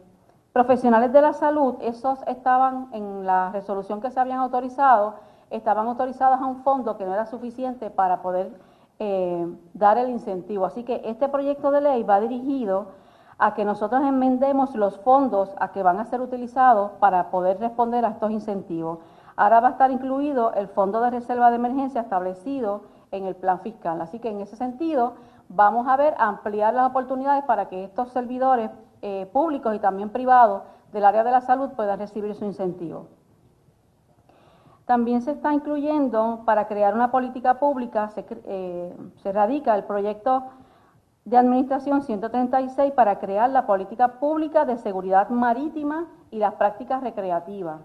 profesionales de la salud, esos estaban en la resolución que se habían autorizado, estaban autorizados a un fondo que no era suficiente para poder eh, dar el incentivo. Así que este proyecto de ley va dirigido a que nosotros enmendemos los fondos a que van a ser utilizados para poder responder a estos incentivos. Ahora va a estar incluido el fondo de reserva de emergencia establecido en el plan fiscal. Así que en ese sentido vamos a ver ampliar las oportunidades para que estos servidores eh, públicos y también privados del área de la salud puedan recibir su incentivo. También se está incluyendo para crear una política pública, se, eh, se radica el proyecto de Administración 136 para crear la política pública de seguridad marítima y las prácticas recreativas.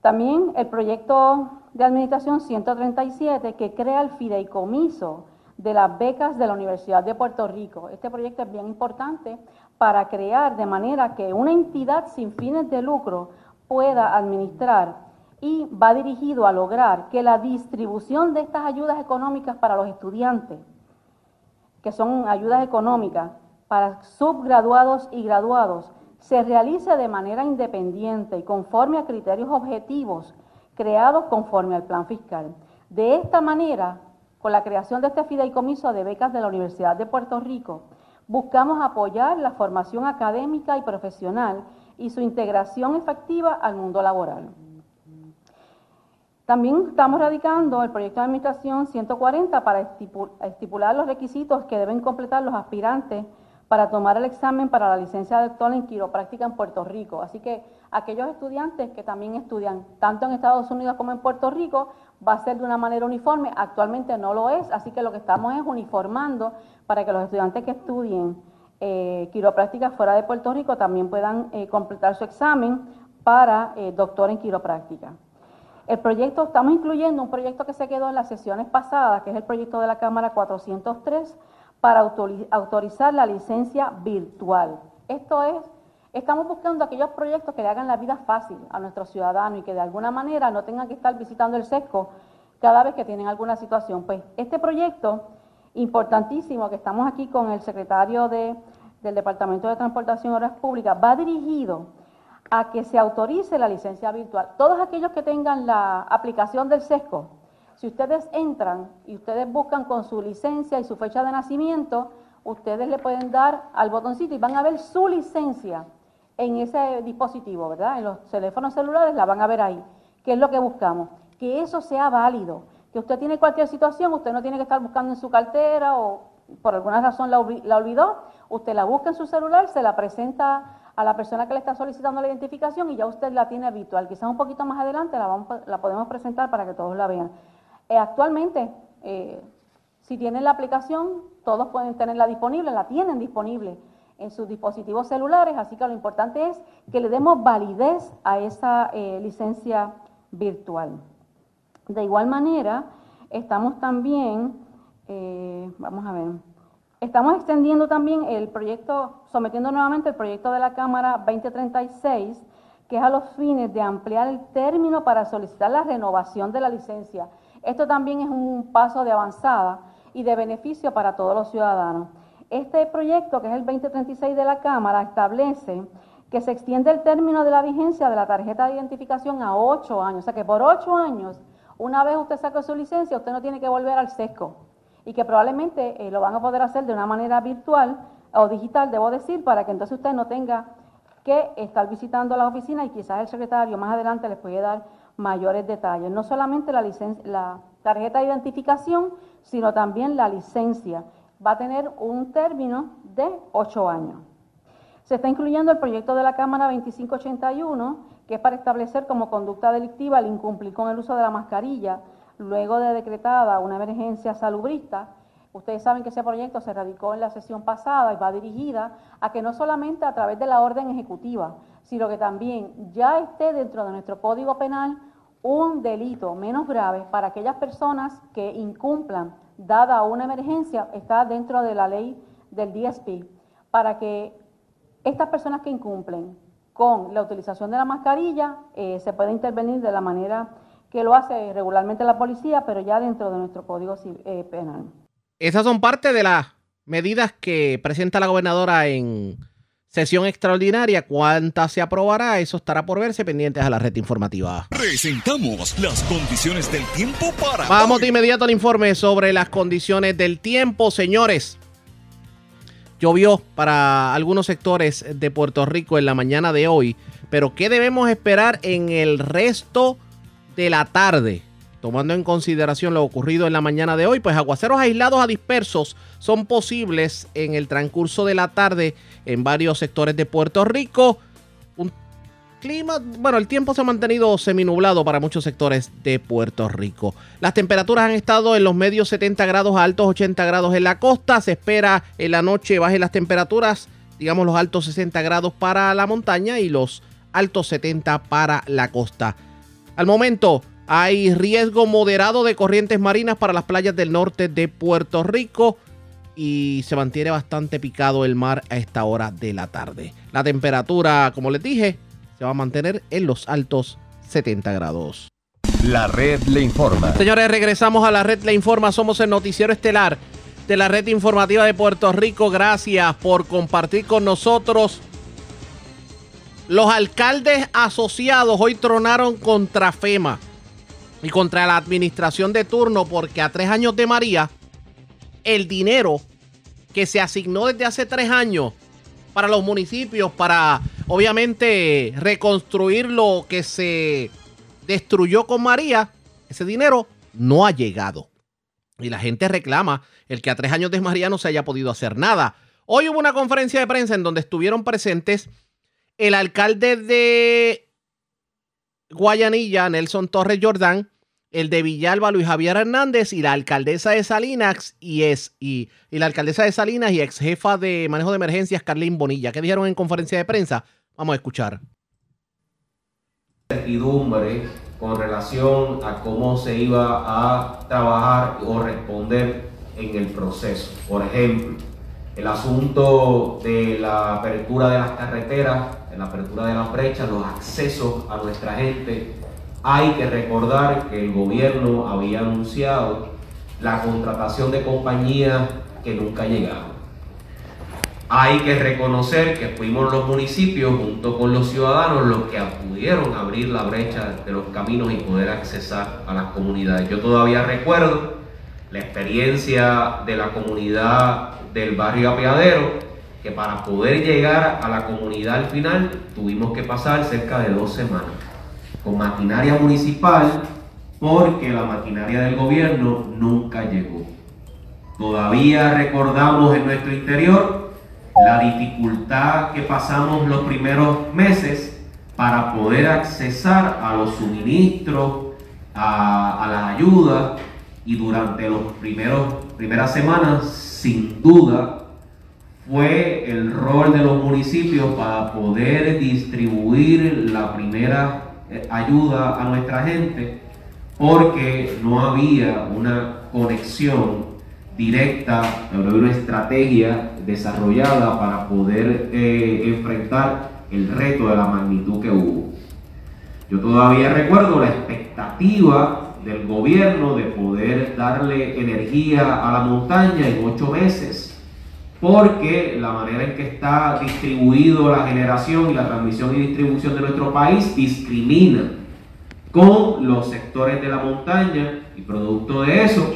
También el proyecto de Administración 137 que crea el fideicomiso de las becas de la Universidad de Puerto Rico. Este proyecto es bien importante para crear de manera que una entidad sin fines de lucro pueda administrar y va dirigido a lograr que la distribución de estas ayudas económicas para los estudiantes, que son ayudas económicas, para subgraduados y graduados se realice de manera independiente y conforme a criterios objetivos creados conforme al plan fiscal. De esta manera, con la creación de este fideicomiso de becas de la Universidad de Puerto Rico, buscamos apoyar la formación académica y profesional y su integración efectiva al mundo laboral. También estamos radicando el proyecto de administración 140 para estipular los requisitos que deben completar los aspirantes para tomar el examen para la licencia de doctor en quiropráctica en Puerto Rico. Así que aquellos estudiantes que también estudian tanto en Estados Unidos como en Puerto Rico va a ser de una manera uniforme. Actualmente no lo es, así que lo que estamos es uniformando para que los estudiantes que estudien eh, quiropráctica fuera de Puerto Rico también puedan eh, completar su examen para eh, doctor en quiropráctica. El proyecto, estamos incluyendo un proyecto que se quedó en las sesiones pasadas, que es el proyecto de la Cámara 403, para autorizar la licencia virtual. Esto es, estamos buscando aquellos proyectos que le hagan la vida fácil a nuestros ciudadanos y que de alguna manera no tengan que estar visitando el SESCO cada vez que tienen alguna situación. Pues este proyecto importantísimo que estamos aquí con el secretario de, del Departamento de Transportación y Obras Públicas va dirigido a que se autorice la licencia virtual. Todos aquellos que tengan la aplicación del SESCO, si ustedes entran y ustedes buscan con su licencia y su fecha de nacimiento, ustedes le pueden dar al botoncito y van a ver su licencia en ese dispositivo, ¿verdad? En los teléfonos celulares la van a ver ahí. ¿Qué es lo que buscamos? Que eso sea válido. Que usted tiene cualquier situación, usted no tiene que estar buscando en su cartera o por alguna razón la, olvidó, usted la busca en su celular, se la presenta a la persona que le está solicitando la identificación y ya usted la tiene habitual. Quizás un poquito más adelante la, vamos, la podemos presentar para que todos la vean. Eh, actualmente, eh, si tienen la aplicación, todos pueden tenerla disponible, la tienen disponible en sus dispositivos celulares, así que lo importante es que le demos validez a esa eh, licencia virtual. De igual manera, estamos también, vamos a ver, estamos extendiendo también el proyecto, sometiendo nuevamente el proyecto de la Cámara 2036, que es a los fines de ampliar el término para solicitar la renovación de la licencia esto también es un paso de avanzada y de beneficio para todos los ciudadanos. Este proyecto, que es el 2036 de la Cámara, establece que se extiende el término de la vigencia de la tarjeta de identificación a ocho años. O sea que por ocho años, una vez usted saque su licencia, usted no tiene que volver al SESCO. Y que probablemente eh, lo van a poder hacer de una manera virtual o digital, debo decir, para que entonces usted no tenga que estar visitando la oficina y quizás el secretario más adelante les puede dar mayores detalles. No solamente la, la tarjeta de identificación, sino también la licencia. Va a tener un término de ocho años. Se está incluyendo el proyecto de la Cámara 2581, que es para establecer como conducta delictiva el incumplir con el uso de la mascarilla luego de decretada una emergencia salubrista. Ustedes saben que ese proyecto se radicó en la sesión pasada y va dirigida a que no solamente a través de la orden ejecutiva, sino que también ya esté dentro de nuestro Código Penal un delito menos grave para aquellas personas que incumplan, dada una emergencia, está dentro de la ley del DSP, para que estas personas que incumplen con la utilización de la mascarilla eh, se pueda intervenir de la manera que lo hace regularmente la policía, pero ya dentro de nuestro código eh, penal. Esas son parte de las medidas que presenta la gobernadora en Sesión extraordinaria, ¿cuánta se aprobará? Eso estará por verse pendientes a la red informativa. Presentamos las condiciones del tiempo para. Vamos de inmediato al informe sobre las condiciones del tiempo, señores. Llovió para algunos sectores de Puerto Rico en la mañana de hoy, pero ¿qué debemos esperar en el resto de la tarde? Tomando en consideración lo ocurrido en la mañana de hoy, pues aguaceros aislados a dispersos son posibles en el transcurso de la tarde en varios sectores de Puerto Rico. Un clima, bueno, el tiempo se ha mantenido seminublado para muchos sectores de Puerto Rico. Las temperaturas han estado en los medios 70 grados a altos 80 grados en la costa. Se espera en la noche bajen las temperaturas, digamos los altos 60 grados para la montaña y los altos 70 para la costa. Al momento, hay riesgo moderado de corrientes marinas para las playas del norte de Puerto Rico y se mantiene bastante picado el mar a esta hora de la tarde. La temperatura, como les dije, se va a mantener en los altos 70 grados. La red le informa. Señores, regresamos a la red le informa. Somos el noticiero estelar de la red informativa de Puerto Rico. Gracias por compartir con nosotros. Los alcaldes asociados hoy tronaron contra FEMA y contra la administración de turno porque a tres años de María, el dinero que se asignó desde hace tres años para los municipios, para obviamente reconstruir lo que se destruyó con María, ese dinero no ha llegado. Y la gente reclama el que a tres años de María no se haya podido hacer nada. Hoy hubo una conferencia de prensa en donde estuvieron presentes el alcalde de Guayanilla, Nelson Torres Jordán, el de Villalba, Luis Javier Hernández, y la alcaldesa de Salinas y es y, la alcaldesa de Salinas y ex jefa de manejo de emergencias, Carlín Bonilla. ¿Qué dijeron en conferencia de prensa? Vamos a escuchar. Certidumbre con relación a cómo se iba a trabajar o responder en el proceso. Por ejemplo, el asunto de la apertura de las carreteras, la apertura de las brechas, los accesos a nuestra gente hay que recordar que el gobierno había anunciado la contratación de compañías que nunca llegaron. Hay que reconocer que fuimos los municipios junto con los ciudadanos los que pudieron abrir la brecha de los caminos y poder accesar a las comunidades. Yo todavía recuerdo la experiencia de la comunidad del barrio Apeadero, que para poder llegar a la comunidad al final tuvimos que pasar cerca de dos semanas con maquinaria municipal porque la maquinaria del gobierno nunca llegó. Todavía recordamos en nuestro interior la dificultad que pasamos los primeros meses para poder accesar a los suministros, a, las ayudas y durante primeros primeras semanas sin duda fue el rol de los municipios para poder distribuir la primera eh, ayuda a nuestra gente porque no había una conexión directa, no había una estrategia desarrollada para poder eh, enfrentar el reto de la magnitud que hubo. Yo todavía recuerdo la expectativa del gobierno de poder darle energía a la montaña en ocho meses porque la manera en que está distribuido la generación y la transmisión y distribución de nuestro país discrimina con los sectores de la montaña y producto de eso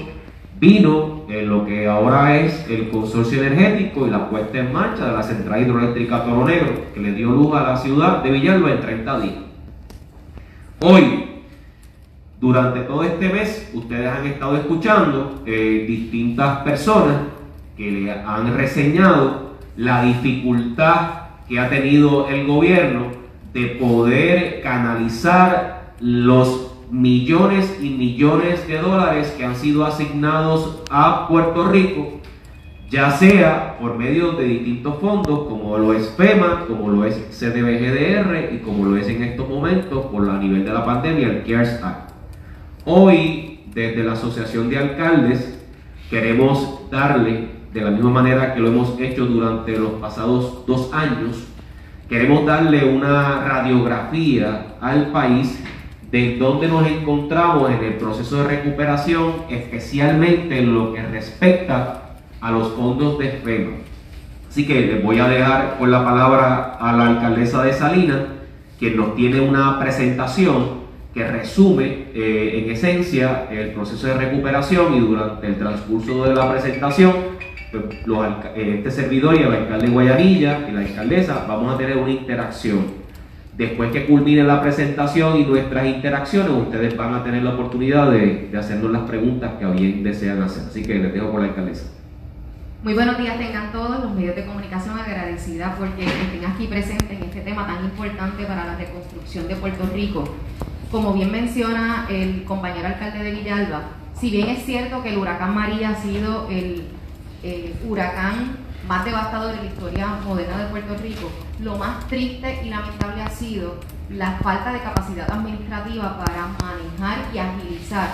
vino en lo que ahora es el consorcio energético y la puesta en marcha de la central hidroeléctrica Toro Negro que le dio luz a la ciudad de Villalba en 30 días. Hoy, durante todo este mes, ustedes han estado escuchando eh, distintas personas que le han reseñado la dificultad que ha tenido el gobierno de poder canalizar los millones y millones de dólares que han sido asignados a Puerto Rico, ya sea por medio de distintos fondos, como lo es FEMA, como lo es CDBGDR y como lo es en estos momentos por la nivel de la pandemia el CARES Act. Hoy, desde la Asociación de Alcaldes, queremos darle de la misma manera que lo hemos hecho durante los pasados dos años, queremos darle una radiografía al país de dónde nos encontramos en el proceso de recuperación, especialmente en lo que respecta a los fondos de FEMA. Así que les voy a dejar con la palabra a la alcaldesa de Salinas, quien nos tiene una presentación que resume eh, en esencia el proceso de recuperación y durante el transcurso de la presentación eh, este servidor y el alcalde de y la alcaldesa vamos a tener una interacción. Después que culmine la presentación y nuestras interacciones, ustedes van a tener la oportunidad de, hacernos las preguntas que bien desean hacer. Así que les dejo con la alcaldesa. Muy buenos días tengan todos los medios de comunicación agradecida porque estén aquí presentes en este tema tan importante para la reconstrucción de Puerto Rico. Como bien menciona el compañero alcalde de Villalba, si bien es cierto que el huracán María ha sido el eh, huracán más devastador de la historia moderna de Puerto Rico, lo más triste y lamentable ha sido la falta de capacidad administrativa para manejar y agilizar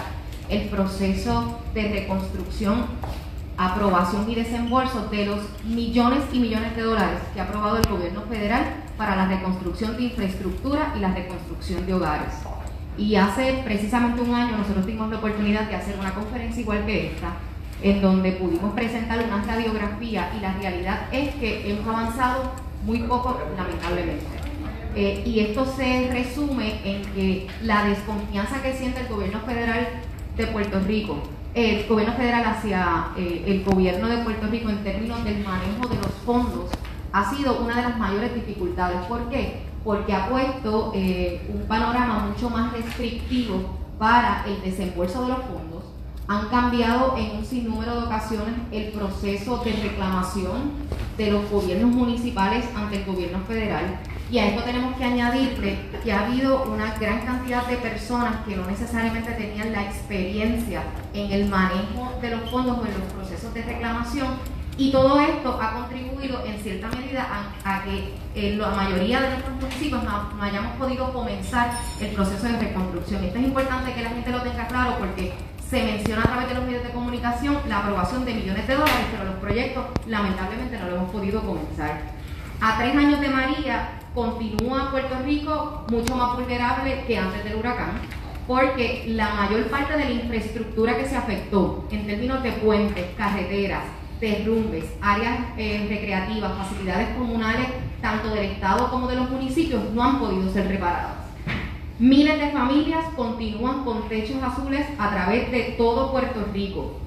el proceso de reconstrucción, aprobación y desembolso de los millones y millones de dólares que ha aprobado el gobierno federal para la reconstrucción de infraestructura y la reconstrucción de hogares. Y hace precisamente un año nosotros tuvimos la oportunidad de hacer una conferencia igual que esta, en donde pudimos presentar una radiografía y la realidad es que hemos avanzado muy poco, lamentablemente. Eh, y esto se resume en que la desconfianza que siente el gobierno federal de Puerto Rico, el gobierno federal hacia eh, el gobierno de Puerto Rico en términos del manejo de los fondos, ha sido una de las mayores dificultades. ¿Por qué? Porque ha puesto eh, un panorama mucho más restrictivo para el desembolso de los fondos. Han cambiado en un sinnúmero de ocasiones el proceso de reclamación de los gobiernos municipales ante el gobierno federal. Y a esto tenemos que añadirle que ha habido una gran cantidad de personas que no necesariamente tenían la experiencia en el manejo de los fondos o en los procesos de reclamación y todo esto ha contribuido en cierta medida a, que en la mayoría de nuestros municipios no, hayamos podido comenzar el proceso de reconstrucción. Esto es importante que la gente lo tenga claro porque se menciona a través de los medios de comunicación la aprobación de millones de dólares, pero los proyectos lamentablemente no lo hemos podido comenzar. A tres años de María continúa Puerto Rico mucho más vulnerable que antes del huracán porque la mayor parte de la infraestructura que se afectó en términos de puentes, carreteras, derrumbes, áreas eh, recreativas, facilidades comunales, tanto del Estado como de los municipios, no han podido ser reparadas. Miles de familias continúan con techos azules a través de todo Puerto Rico.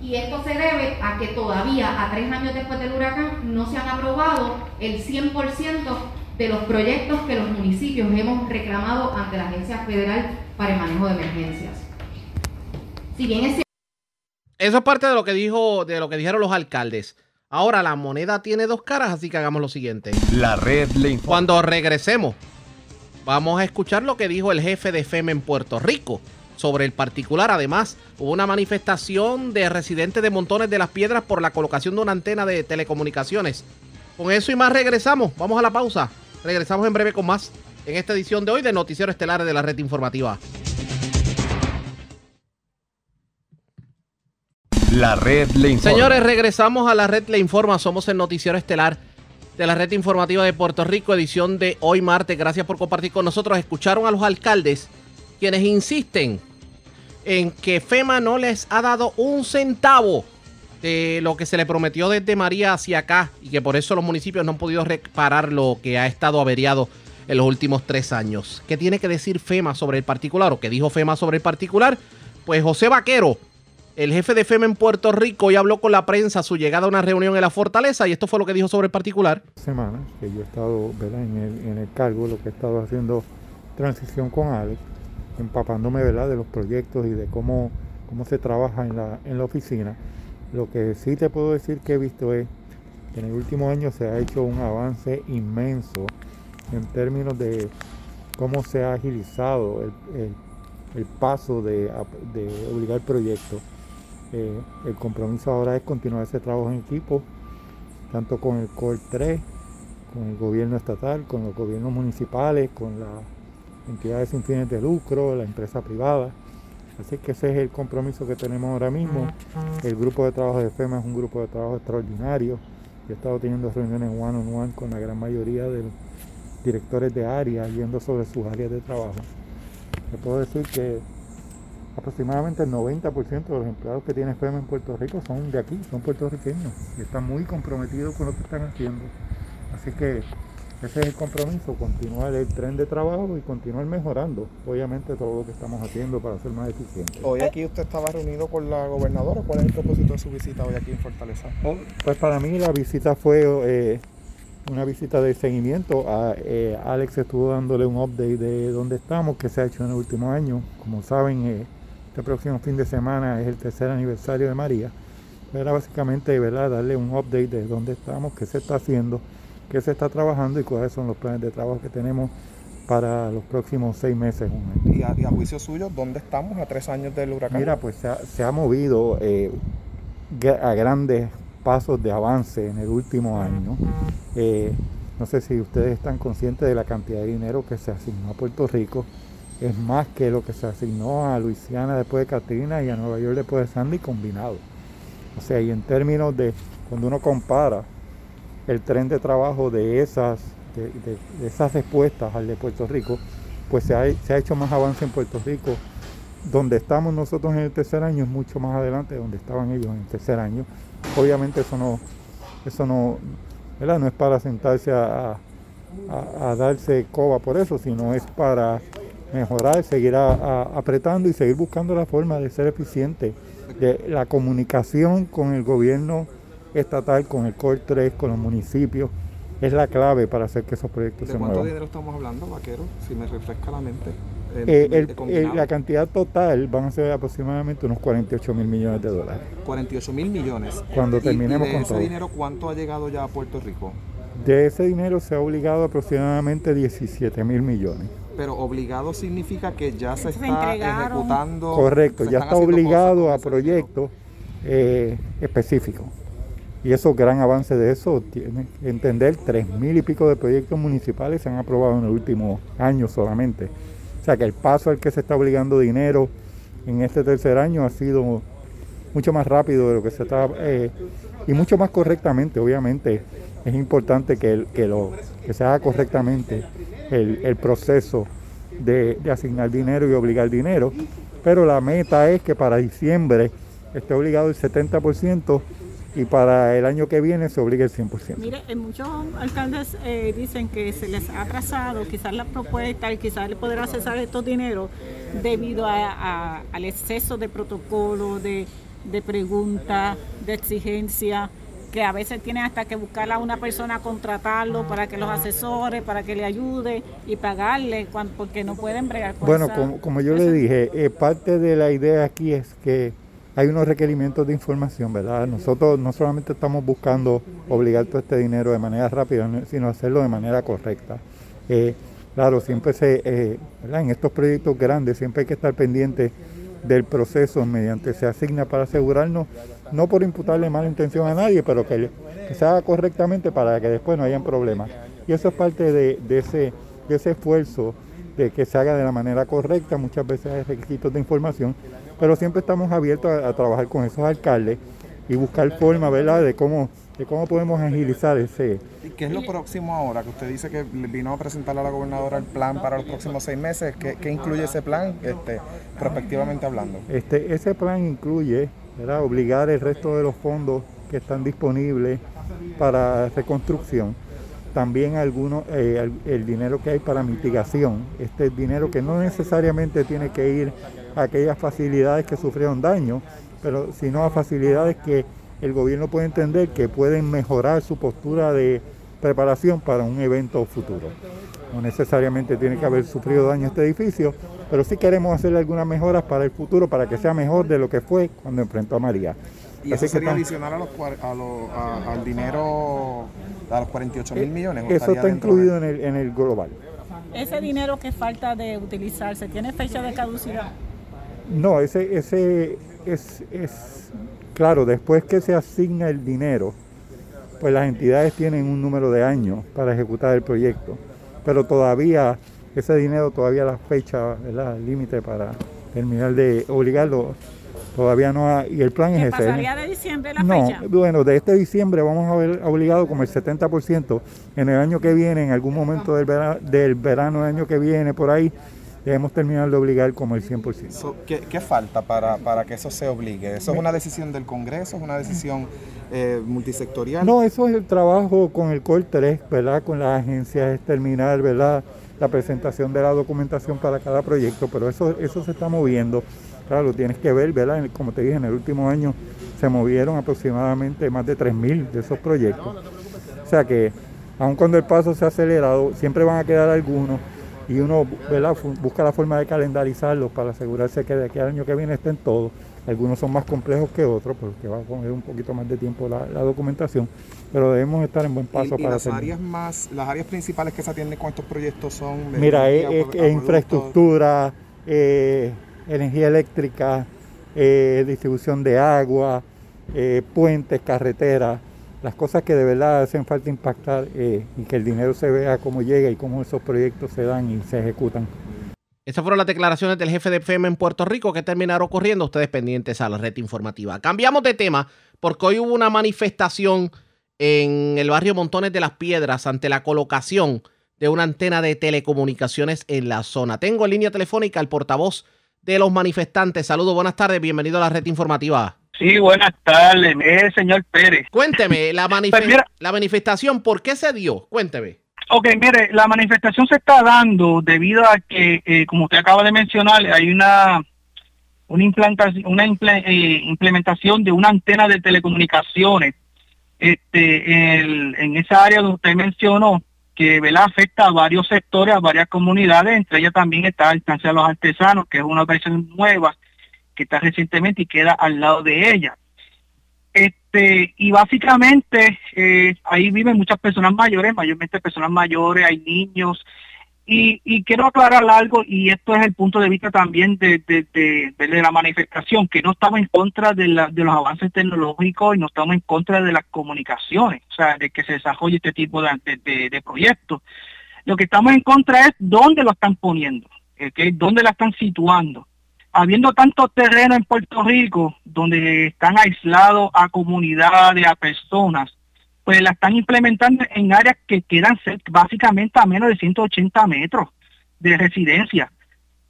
Y esto se debe a que todavía, a tres años después del huracán, no se han aprobado el 100% de los proyectos que los municipios hemos reclamado ante la Agencia Federal para el Manejo de Emergencias. Si bien es eso es parte de lo que dijo, de lo que dijeron los alcaldes. Ahora la moneda tiene dos caras, así que hagamos lo siguiente. La red le Cuando regresemos, vamos a escuchar lo que dijo el jefe de FEMA en Puerto Rico sobre el particular. Además, hubo una manifestación de residentes de Montones de las Piedras por la colocación de una antena de telecomunicaciones. Con eso y más regresamos. Vamos a la pausa. Regresamos en breve con más en esta edición de hoy de Noticiero Estelar de la Red Informativa. La red le informa. Señores, regresamos a la red le informa. Somos el noticiero estelar de la red informativa de Puerto Rico, edición de hoy martes. Gracias por compartir con nosotros. Escucharon a los alcaldes quienes insisten en que FEMA no les ha dado un centavo de lo que se le prometió desde María hacia acá y que por eso los municipios no han podido reparar lo que ha estado averiado en los últimos tres años. ¿Qué tiene que decir FEMA sobre el particular o qué dijo FEMA sobre el particular? Pues José Vaquero el jefe de FEMA en Puerto Rico y habló con la prensa a su llegada a una reunión en la fortaleza y esto fue lo que dijo sobre el particular. Semanas que yo he estado En, el, cargo, lo que he estado haciendo transición con Alex, empapándome ¿verdad? de los proyectos y de cómo, cómo se trabaja en la, en la oficina. Lo que sí te puedo decir que he visto es que en el último año se ha hecho un avance inmenso en términos de cómo se ha agilizado el, el, paso de, de obligar proyectos eh, el compromiso ahora es continuar ese trabajo en equipo, tanto con el COR 3, con el gobierno estatal, con los gobiernos municipales, con las entidades sin fines de lucro, la empresa privada. Así que ese es el compromiso que tenemos ahora mismo. El grupo de trabajo de FEMA es un grupo de trabajo extraordinario. Yo he estado teniendo reuniones one on one con la gran mayoría de los directores de área, yendo sobre sus áreas de trabajo. Le puedo decir que aproximadamente el 90% de los empleados que tiene FEMA en Puerto Rico son de aquí, son puertorriqueños y están muy comprometidos con lo que están haciendo. Así que ese es el compromiso, continuar el tren de trabajo y continuar mejorando, obviamente, todo lo que estamos haciendo para ser más eficientes. Hoy aquí usted estaba reunido con la gobernadora, ¿cuál es el propósito de su visita hoy aquí en Fortaleza? Oh, pues para mí la visita fue eh, una visita de seguimiento. A, eh, Alex estuvo dándole un update de dónde estamos, que se ha hecho en el último año. Como saben, eh, este próximo fin de semana es el tercer aniversario de María. Era básicamente ¿verdad? darle un update de dónde estamos, qué se está haciendo, qué se está trabajando y cuáles son los planes de trabajo que tenemos para los próximos seis meses. ¿Y a, juicio suyo, dónde estamos a tres años del huracán? Mira, pues se ha, movido eh, a grandes pasos de avance en el último año. Eh, no sé si ustedes están conscientes de la cantidad de dinero que se asignó a Puerto Rico es más que lo que se asignó a Luisiana después de Katrina y a Nueva York después de Sandy combinado. O sea, y en términos de cuando uno compara el tren de trabajo de esas, de, esas respuestas al de Puerto Rico, pues se ha, hecho más avance en Puerto Rico donde estamos nosotros en el tercer año es mucho más adelante de donde estaban ellos en el tercer año. Obviamente eso no, eso no, ¿verdad? no es para sentarse a, a, a darse coba por eso, sino es para mejorar, seguir a- a- apretando y seguir buscando la forma de ser eficiente. De la comunicación con el gobierno estatal, con el COR 3, con los municipios, es la clave para hacer que esos proyectos ¿De se cuánto muevan. dinero estamos hablando, vaquero? Si me refresca la mente. Eh, Eh, eh, el- el- combinado. la cantidad total van a ser aproximadamente unos 48 mil millones de dólares. 48 mil millones. Cuando terminemos y de con ese todo. dinero, ¿cuánto ha llegado ya a Puerto Rico? De ese dinero se ha obligado aproximadamente 17 mil millones. Pero obligado significa que ya se Se está entregaron. ejecutando. Correcto, ya está obligado a proyectos eh, específicos. Y eso, gran avance de eso, tiene que entender, tres mil y pico de proyectos municipales se han aprobado en el último año solamente. O sea que el paso al que se está obligando dinero en este tercer año ha sido mucho más rápido de lo que se está eh, y mucho más correctamente. Obviamente es importante que, el- que, lo, que se haga correctamente el, proceso de, asignar dinero y obligar dinero, pero la meta es que para diciembre esté obligado el 70% y para el año que viene se obligue el 100%. Mire, eh, muchos alcaldes eh, dicen que se les ha atrasado quizás la propuesta y quizás el poder accesar estos dineros debido a- al exceso de protocolo, de, de preguntas, de exigencia, que a veces tienen hasta que buscar a una persona, contratarlo para que los asesore, para que le ayude y pagarle cuan- porque no pueden bregar con Bueno, esa- como, como yo le dije, eh, parte de la idea aquí es que hay unos requerimientos de información, ¿verdad? Nosotros no solamente estamos buscando obligar todo este dinero de manera rápida, no- sino hacerlo de manera correcta. Eh, claro, siempre se, eh, ¿verdad? En estos proyectos grandes siempre hay que estar pendiente del proceso mediante se asigna para asegurarnos, no por imputarle mala intención a nadie, pero que, que se haga correctamente para que después no hayan problemas. Y eso es parte de, de ese, de ese esfuerzo de que se haga de la manera correcta, muchas veces hay requisitos de información, pero siempre estamos abiertos a, a trabajar con esos alcaldes y buscar ¿verdad?, de cómo, de cómo podemos agilizar ese, ¿Y qué es lo próximo ahora? Que usted dice que vino a presentarle a la gobernadora el plan para los próximos seis meses. ¿Qué, qué incluye ese plan, este, prospectivamente hablando? Este, ese plan incluye ¿verdad? obligar el resto de los fondos que están disponibles para reconstrucción, también algunos, eh, el, dinero que hay para mitigación, este dinero que no necesariamente tiene que ir a aquellas facilidades que sufrieron daño, pero sino a facilidades que el gobierno puede entender que pueden mejorar su postura de preparación para un evento futuro. No necesariamente tiene que haber sufrido daño este edificio, pero sí queremos hacerle algunas mejoras para el futuro, para que sea mejor de lo que fue cuando enfrentó a María. ¿Y Así eso que sería adicional a los, a los- a- al dinero, a los 48 mil millones? ¿o Eso está de- incluido en el, en el global. Ese dinero que falta de utilizarse, ¿tiene fecha de caducidad? No, ese, ese es, es, claro, después que se asigna el dinero, pues las entidades tienen un número de años para ejecutar el proyecto, pero todavía ese dinero, todavía la fecha, ¿verdad? el límite para terminar de obligarlo, todavía no ha, y el plan ¿Que es ese. ¿eh? pasaría de diciembre la No, fecha? bueno, de este diciembre vamos a ver obligado como el 70%. En el año que viene, en algún momento del verano, del verano del año que viene, por ahí, debemos terminar de obligar como el 100%. So, ¿qué, qué falta para, para que eso se obligue? ¿Eso es una decisión del Congreso? ¿Es una decisión eh, multisectorial? No, eso es el trabajo con el COR 3, ¿verdad? Con las agencias, es terminar, ¿verdad? La presentación de la documentación para cada proyecto, pero eso, eso se está moviendo. Claro, tienes que ver, ¿verdad? Como te dije, en el último año se movieron aproximadamente más de 3.000 de esos proyectos. O sea que, aun cuando el paso se ha acelerado, siempre van a quedar algunos y uno ¿verdad? Busca la forma de calendarizarlos para asegurarse que de aquí al año que viene estén todos. Algunos son más complejos que otros, porque va a coger un poquito más de tiempo la, la documentación, pero debemos estar en buen paso y, y para las hacerlo. áreas más, las áreas principales que se atienden con estos proyectos son Mira, es, infraestructura, eh, energía eléctrica, eh, distribución de agua, eh, puentes, carreteras, las cosas que de verdad hacen falta impactar y que el dinero se vea cómo llega y cómo esos proyectos se dan y se ejecutan. Esas fueron las declaraciones del jefe de FEMA en Puerto Rico que terminaron ocurriendo. Ustedes pendientes a la red informativa. Cambiamos de tema porque hoy hubo una manifestación en el barrio Montones de las Piedras ante la colocación de una antena de telecomunicaciones en la zona. Tengo en línea telefónica al portavoz de los manifestantes. Saludos, buenas tardes, bienvenido a la red informativa. Sí, buenas tardes, señor Pérez. Cuénteme, la, Pues mira- la manifestación, ¿por qué se dio? Cuénteme. Ok, mire, la manifestación se está dando debido a que, eh, como usted acaba de mencionar, hay una una implantación, una eh, implementación de una antena de telecomunicaciones este, en esa área donde usted mencionó que ¿verdad? afecta a varios sectores, a varias comunidades, entre ellas también está la instancia de los artesanos, que es una versión nueva que está recientemente y queda al lado de ella. Este, y básicamente eh, ahí viven muchas personas mayores, mayormente personas mayores, hay niños. Y, y quiero aclarar algo, y esto es el punto de vista también de, de, de- la manifestación, que no estamos en contra de, la- de los avances tecnológicos y no estamos en contra de las comunicaciones, o sea, de que se desarrolle este tipo de, de- proyectos. Lo que estamos en contra es dónde lo están poniendo, ¿ok? dónde la están situando habiendo tanto terreno en Puerto Rico donde están aislados a comunidades, a personas, pues la están implementando en áreas que quedan básicamente a menos de 180 metros de residencia.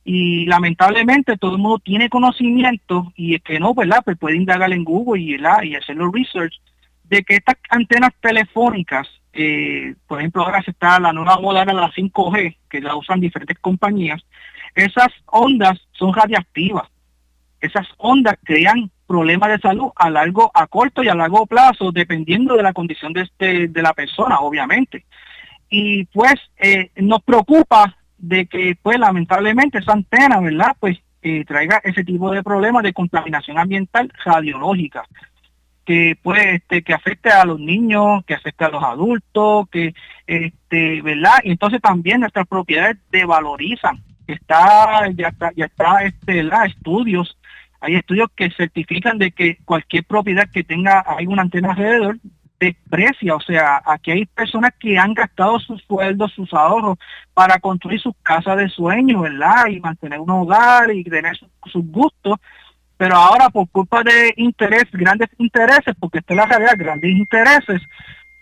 Y lamentablemente todo el mundo tiene conocimiento y es que no, ¿verdad? Pues puede indagar en Google y, y hacer los research de que estas antenas telefónicas, eh, por ejemplo, ahora se está la nueva moda de la 5G, que la usan diferentes compañías, esas ondas son radiactivas. Esas ondas crean problemas de salud a largo, a corto y a largo plazo, dependiendo de la condición de, este, de la persona, obviamente. Y pues eh, nos preocupa de que, pues lamentablemente, esa antena, ¿verdad? Pues eh, traiga ese tipo de problemas de contaminación ambiental radiológica que pues este que afecte a los niños, que afecte a los adultos, que este, ¿verdad? Y entonces también nuestras propiedades devalorizan. Está ya está ya está este, ¿verdad? estudios, hay estudios que certifican de que cualquier propiedad que tenga hay una antena alrededor desprecia, o sea, aquí hay personas que han gastado sus sueldos, sus ahorros para construir sus casas de sueño, ¿verdad? Y mantener un hogar y tener sus, gustos pero ahora por culpa de interés, grandes intereses, porque esta es la realidad, grandes intereses,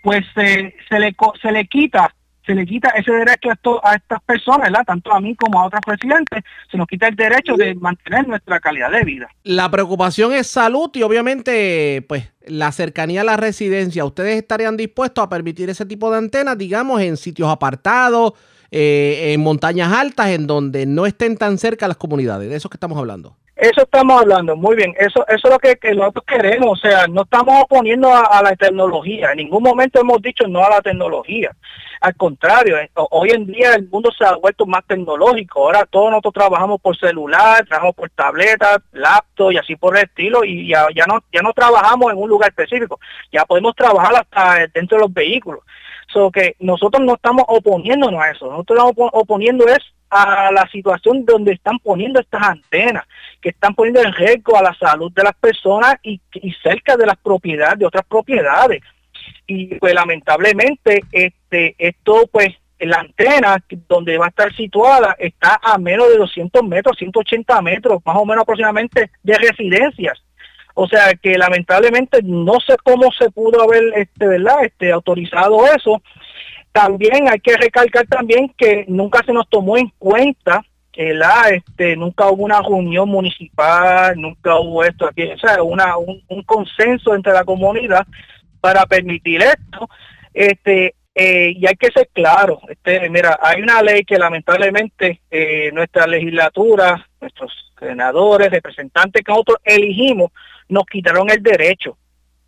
pues eh, se le se le quita se le quita ese derecho a, estas personas, tanto a mí como a otros residentes, se nos quita el derecho de mantener nuestra calidad de vida. La preocupación es salud y obviamente, pues, la cercanía a la residencia. ¿Ustedes estarían dispuestos a permitir ese tipo de antenas, digamos, en sitios apartados, eh, en montañas altas, en donde no estén tan cerca las comunidades? De eso que estamos hablando. Eso estamos hablando, muy bien. Eso, eso es lo que, nosotros queremos. O sea, no estamos oponiendo a, la tecnología. En ningún momento hemos dicho no a la tecnología. Al contrario, eh, ho- hoy en día el mundo se ha vuelto más tecnológico. Ahora todos nosotros trabajamos por celular, trabajamos por tabletas, laptop y así por el estilo. Y ya, no ya no trabajamos en un lugar específico. Ya podemos trabajar hasta dentro de los vehículos. So que nosotros no estamos oponiéndonos a eso. Nosotros estamos opo- oponiendo es a la situación donde están poniendo estas antenas, que están poniendo en riesgo a la salud de las personas y, y cerca de las propiedades, de otras propiedades. Y pues lamentablemente este esto pues la antena donde va a estar situada está a menos de 200 metros, 180 metros, más o menos aproximadamente de residencias. O sea que lamentablemente no sé cómo se pudo haber este, ¿verdad? Este, autorizado eso. También hay que recalcar también que nunca se nos tomó en cuenta la este nunca hubo una reunión municipal, nunca hubo esto aquí, o sea, una, un, un consenso entre la comunidad para permitir esto. Este eh, y hay que ser claro, este, mira, hay una ley que lamentablemente eh, nuestra legislatura, nuestros senadores, representantes que nosotros elegimos, nos quitaron el derecho.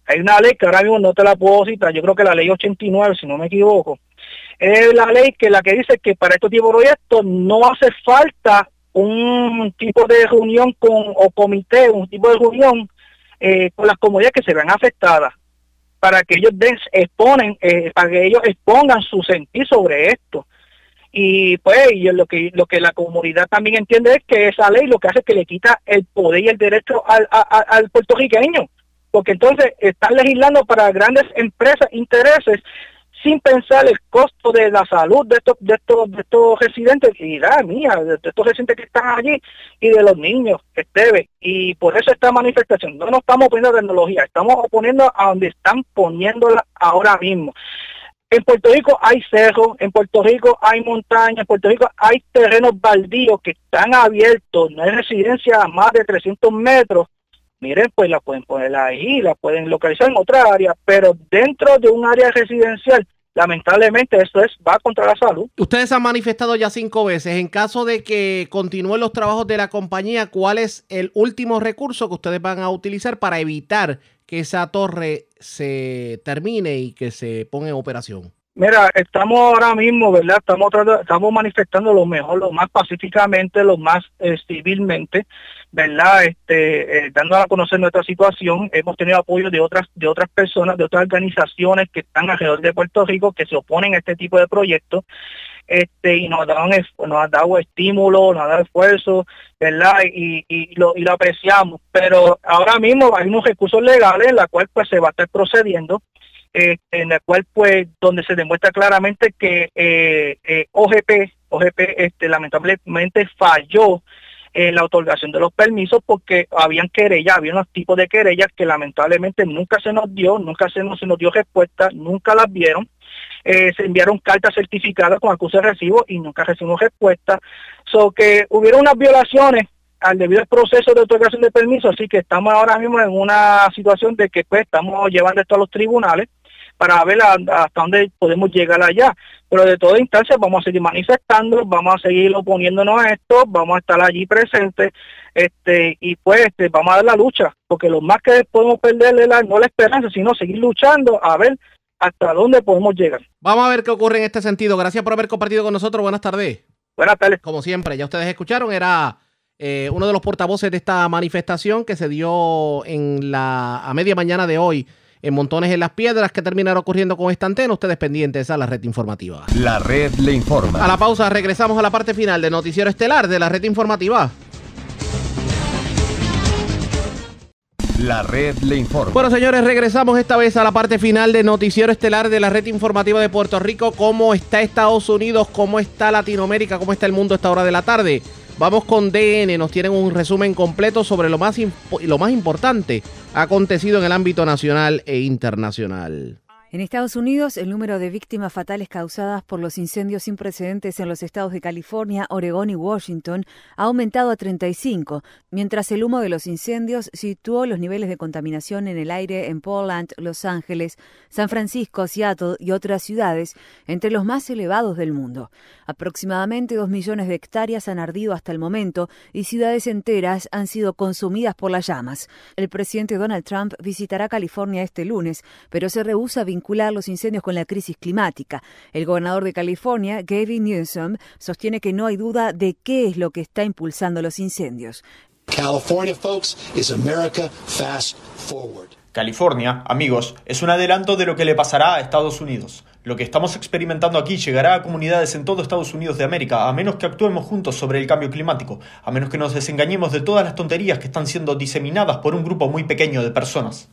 Hay una ley que ahora mismo no te la puedo citar, yo creo que la ley 89, si no me equivoco, es la ley que la que dice que para este tipo de proyectos no hace falta un tipo de reunión con o comité, un tipo de reunión eh, con las comunidades que se vean afectadas para que ellos des- exponen, eh, para que ellos expongan su sentir sobre esto. Y pues y lo que lo que la comunidad también entiende es que esa ley lo que hace es que le quita el poder y el derecho al, a- al puertorriqueño, porque entonces están legislando para grandes empresas, intereses, sin pensar el costo de la salud de estos de estos de estos residentes y la mía de estos residentes que están allí y de los niños Esteve y por eso esta manifestación no nos estamos oponiendo a tecnología estamos oponiendo a donde están poniéndola ahora mismo En Puerto Rico hay cerros, en Puerto Rico hay montañas, en Puerto Rico hay terrenos baldíos que están abiertos, no hay residencia a más de 300 metros. Miren, pues la pueden poner ahí, la pueden localizar en otra área, pero dentro de un área residencial lamentablemente eso es va contra la salud. Ustedes han manifestado ya cinco veces. En caso de que continúen los trabajos de la compañía, ¿cuál es el último recurso que ustedes van a utilizar para evitar que esa torre se termine y que se ponga en operación? Mira, estamos ahora mismo, ¿verdad? Estamos estamos manifestando lo mejor, lo más pacíficamente, lo más eh, civilmente, ¿verdad? Este, eh, dando a conocer nuestra situación. Hemos tenido apoyo de otras de otras personas, de otras organizaciones que están alrededor de Puerto Rico que se oponen a este tipo de proyectos. Este, y nos, dan, nos han dado estímulo, nos han dado esfuerzo, ¿verdad? Y, y, lo, y lo apreciamos. Pero ahora mismo hay unos recursos legales en la cual pues se va a estar procediendo eh, en la cual pues donde se demuestra claramente que eh, eh, OGP, OGP este, lamentablemente falló en la otorgación de los permisos porque habían querellas, había unos tipos de querellas que lamentablemente nunca se nos dio, nunca se nos, dio respuesta, nunca las vieron. se enviaron cartas certificadas con acuse de recibo y nunca recibimos respuesta. So que hubieron unas violaciones al debido proceso de otorgación de permiso, así que estamos ahora mismo en una situación de que pues estamos llevando esto a los tribunales para ver hasta dónde podemos llegar allá. Pero de todas instancias vamos a seguir manifestando, vamos a seguir oponiéndonos a esto, vamos a estar allí presentes este y pues este, vamos a dar la lucha, porque lo más que podemos perder la, no la esperanza, sino seguir luchando a ver hasta dónde podemos llegar. Vamos a ver qué ocurre en este sentido. Gracias por haber compartido con nosotros. Buenas tardes. Buenas tardes. Como siempre, ya ustedes escucharon, era eh, uno de los portavoces de esta manifestación que se dio en la a media mañana de hoy en Montones en las Piedras. que terminará ocurriendo con esta antena? Ustedes pendientes a la red informativa. La red le informa. A la pausa regresamos a la parte final de Noticiero Estelar de la red informativa. La red le informa. Bueno, señores, regresamos esta vez a la parte final de Noticiero Estelar de la red informativa de Puerto Rico. ¿Cómo está Estados Unidos? ¿Cómo está Latinoamérica? ¿Cómo está el mundo a esta hora de la tarde? Vamos con DN, nos tienen un resumen completo sobre lo más, lo más importante acontecido en el ámbito nacional e internacional. En Estados Unidos, el número de víctimas fatales causadas por los incendios sin precedentes en los estados de California, Oregón y Washington ha aumentado a 35, mientras el humo de los incendios situó los niveles de contaminación en el aire en Portland, Los Ángeles, San Francisco, Seattle y otras ciudades entre los más elevados del mundo. Aproximadamente dos millones de hectáreas han ardido hasta el momento y ciudades enteras han sido consumidas por las llamas. El presidente Donald Trump visitará California este lunes, pero se rehúsa a vincular los incendios con la crisis climática. El gobernador de California, Gavin Newsom, sostiene que no hay duda de qué es lo que está impulsando los incendios. California, folks, is America fast forward. California, amigos, es un adelanto de lo que le pasará a Estados Unidos. Lo que estamos experimentando aquí llegará a comunidades en todo Estados Unidos de América, a menos que actuemos juntos sobre el cambio climático, a menos que nos desengañemos de todas las tonterías que están siendo diseminadas por un grupo muy pequeño de personas.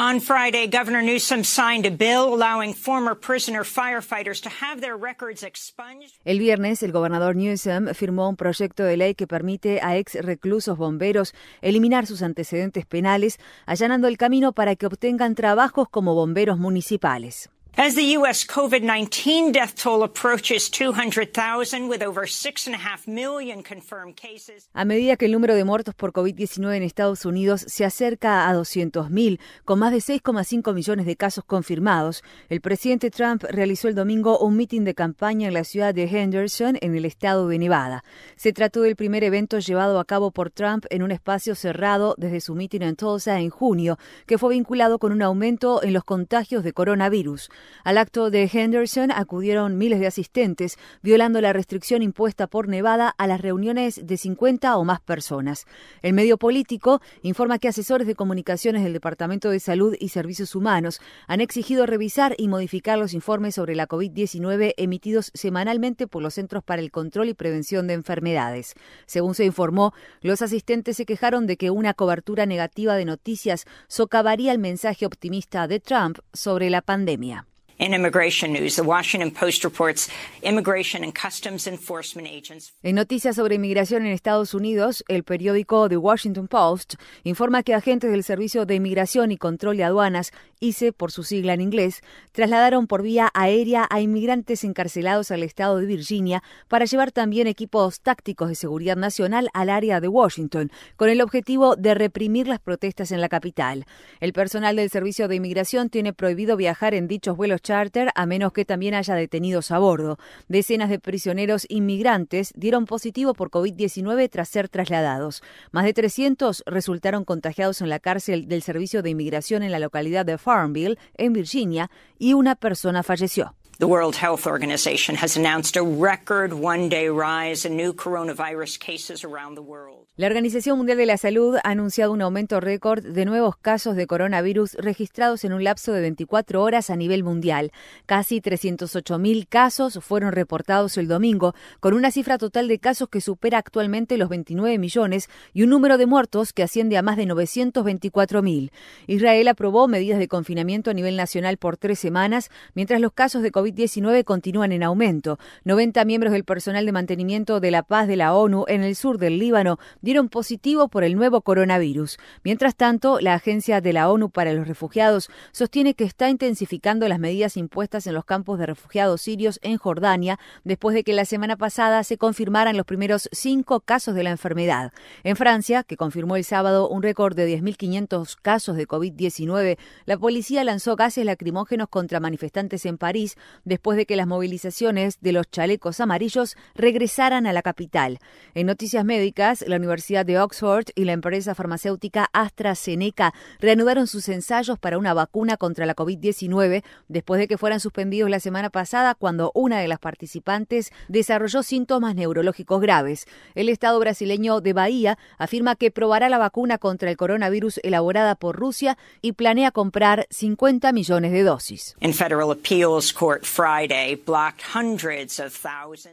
On Friday, Governor Newsom signed a bill allowing former prisoner firefighters to have their records expunged. El viernes, el gobernador Newsom firmó un proyecto de ley que permite a ex reclusos bomberos eliminar sus antecedentes penales, allanando el camino para que obtengan trabajos como bomberos municipales. As the U.S. COVID-19 death toll approaches 200,000 with over 6.5 million confirmed cases. A medida que el número de muertos por COVID-19 en Estados Unidos se acerca a 200.000, con más de 6,5 millones de casos confirmados, el presidente Trump realizó el domingo un mitin de campaña en la ciudad de Henderson, en el estado de Nevada. Se trató del primer evento llevado a cabo por Trump en un espacio cerrado desde su mitin en Tulsa en junio, que fue vinculado con un aumento en los contagios de coronavirus. Al acto de Henderson acudieron miles de asistentes, violando la restricción impuesta por Nevada a las reuniones de 50 o más personas. El medio político informa que asesores de comunicaciones del Departamento de Salud y Servicios Humanos han exigido revisar y modificar los informes sobre la COVID-19 emitidos semanalmente por los Centros para el Control y Prevención de Enfermedades. Según se informó, los asistentes se quejaron de que una cobertura negativa de noticias socavaría el mensaje optimista de Trump sobre la pandemia. In immigration news, the Washington Post reports immigration and customs enforcement agents. En noticias sobre inmigración en Estados Unidos, el periódico The Washington Post informa que agentes del Servicio de Inmigración y Control de Aduanas, ICE por su sigla en inglés, trasladaron por vía aérea a inmigrantes encarcelados al estado de Virginia para llevar también equipos tácticos de seguridad nacional al área de Washington, con el objetivo de reprimir las protestas en la capital. El personal del Servicio de Inmigración tiene prohibido viajar en dichos vuelos charter a menos que también haya detenidos a bordo. Decenas de prisioneros inmigrantes dieron positivo por COVID-19 tras ser trasladados. Más de 300 resultaron contagiados en la cárcel del Servicio de Inmigración en la localidad de Farmville, en Virginia, y una persona falleció. The World Health Organization has announced a record one-day rise in new coronavirus cases around the world. La Organización Mundial de la Salud ha anunciado un aumento récord de nuevos casos de coronavirus registrados en un lapso de 24 horas a nivel mundial. Casi 308.000 casos fueron reportados el domingo, con una cifra total de casos que supera actualmente los 29 millones y un número de muertos que asciende a más de 924.000. Israel aprobó medidas de confinamiento a nivel nacional por tres semanas, mientras los casos de COVID-19 continúan en aumento. 90 miembros del personal de mantenimiento de la paz de la ONU en el sur del Líbano dieron positivo por el nuevo coronavirus. Mientras tanto, la Agencia de la ONU para los Refugiados sostiene que está intensificando las medidas impuestas en los campos de refugiados sirios en Jordania después de que la semana pasada se confirmaran los primeros cinco casos de la enfermedad. En Francia, que confirmó el sábado un récord de 10.500 casos de COVID-19, la policía lanzó gases lacrimógenos contra manifestantes en París después de que las movilizaciones de los chalecos amarillos regresaran a la capital. En noticias médicas, la Universidad de Oxford y la empresa farmacéutica AstraZeneca reanudaron sus ensayos para una vacuna contra la COVID-19 después de que fueran suspendidos la semana pasada cuando una de las participantes desarrolló síntomas neurológicos graves. El Estado brasileño de Bahía afirma que probará la vacuna contra el coronavirus elaborada por Rusia y planea comprar 50 millones de dosis. Federal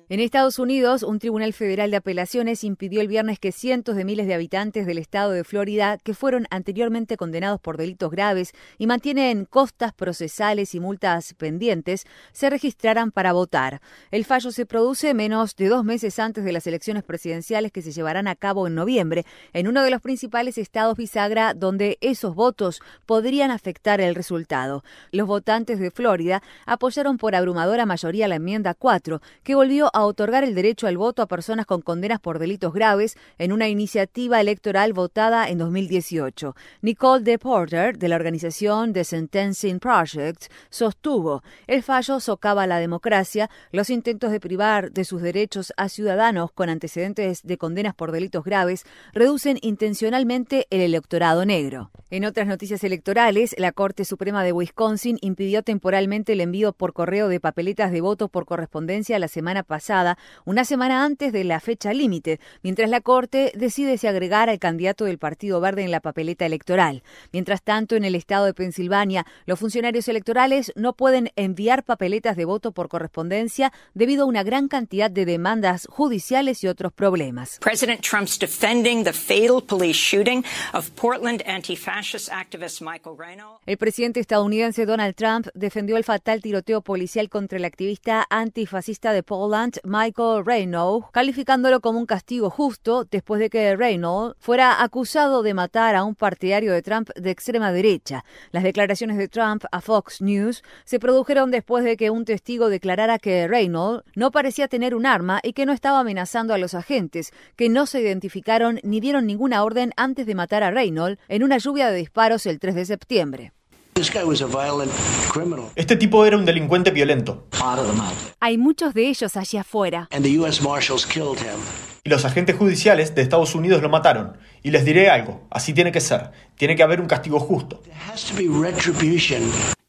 En Estados Unidos, un tribunal federal de apelaciones impidió el viernes que cientos de miles de habitantes del estado de Florida que fueron anteriormente condenados por delitos graves y mantienen costas procesales y multas pendientes se registraran para votar. El fallo se produce menos de dos meses antes de las elecciones presidenciales que se llevarán a cabo en noviembre en uno de los principales estados bisagra donde esos votos podrían afectar el resultado. Los votantes de Florida apoyaron por abrumadora mayoría la enmienda 4, que volvió a otorgar el derecho al voto a personas con condenas por delitos graves en una iniciativa electoral votada en 2018. Nicole DePorter, de la organización The Sentencing Project, sostuvo el fallo socava la democracia, los intentos de privar de sus derechos a ciudadanos con antecedentes de condenas por delitos graves reducen intencionalmente el electorado negro. En otras noticias electorales, la Corte Suprema de Wisconsin impidió temporalmente el envío por correo de papeletas de voto por correspondencia la semana pasada, una semana antes de la fecha límite, mientras la Corte decide si agregar al candidato del Partido Verde en la papeleta electoral. Mientras tanto, en el estado de Pensilvania, los funcionarios electorales no pueden enviar papeletas de voto por correspondencia debido a una gran cantidad de demandas judiciales y otros problemas. President Trump's defending the fatal police shooting of Portland anti-fascist activist Michael Reynolds. El presidente estadounidense Donald Trump defendió el fatal tiroteo policial contra el activista antifascista de Portland, Michael Reynolds, calificándolo como un castigo justo después de que Reynolds fuera acusado de matar a un partidario de Trump de extrema derecha. Las declaraciones de Trump a Fox News se produjeron después de que un testigo declarara que Reynolds no parecía tener un arma y que no estaba amenazando a los agentes, que no se identificaron ni dieron ninguna orden antes de matar a Reynolds en una lluvia de disparos el 3 de septiembre. Este tipo era un delincuente violento. Hay muchos de ellos allí afuera. Y los agentes judiciales de Estados Unidos lo mataron. Y les diré algo, así tiene que ser. Tiene que haber un castigo justo.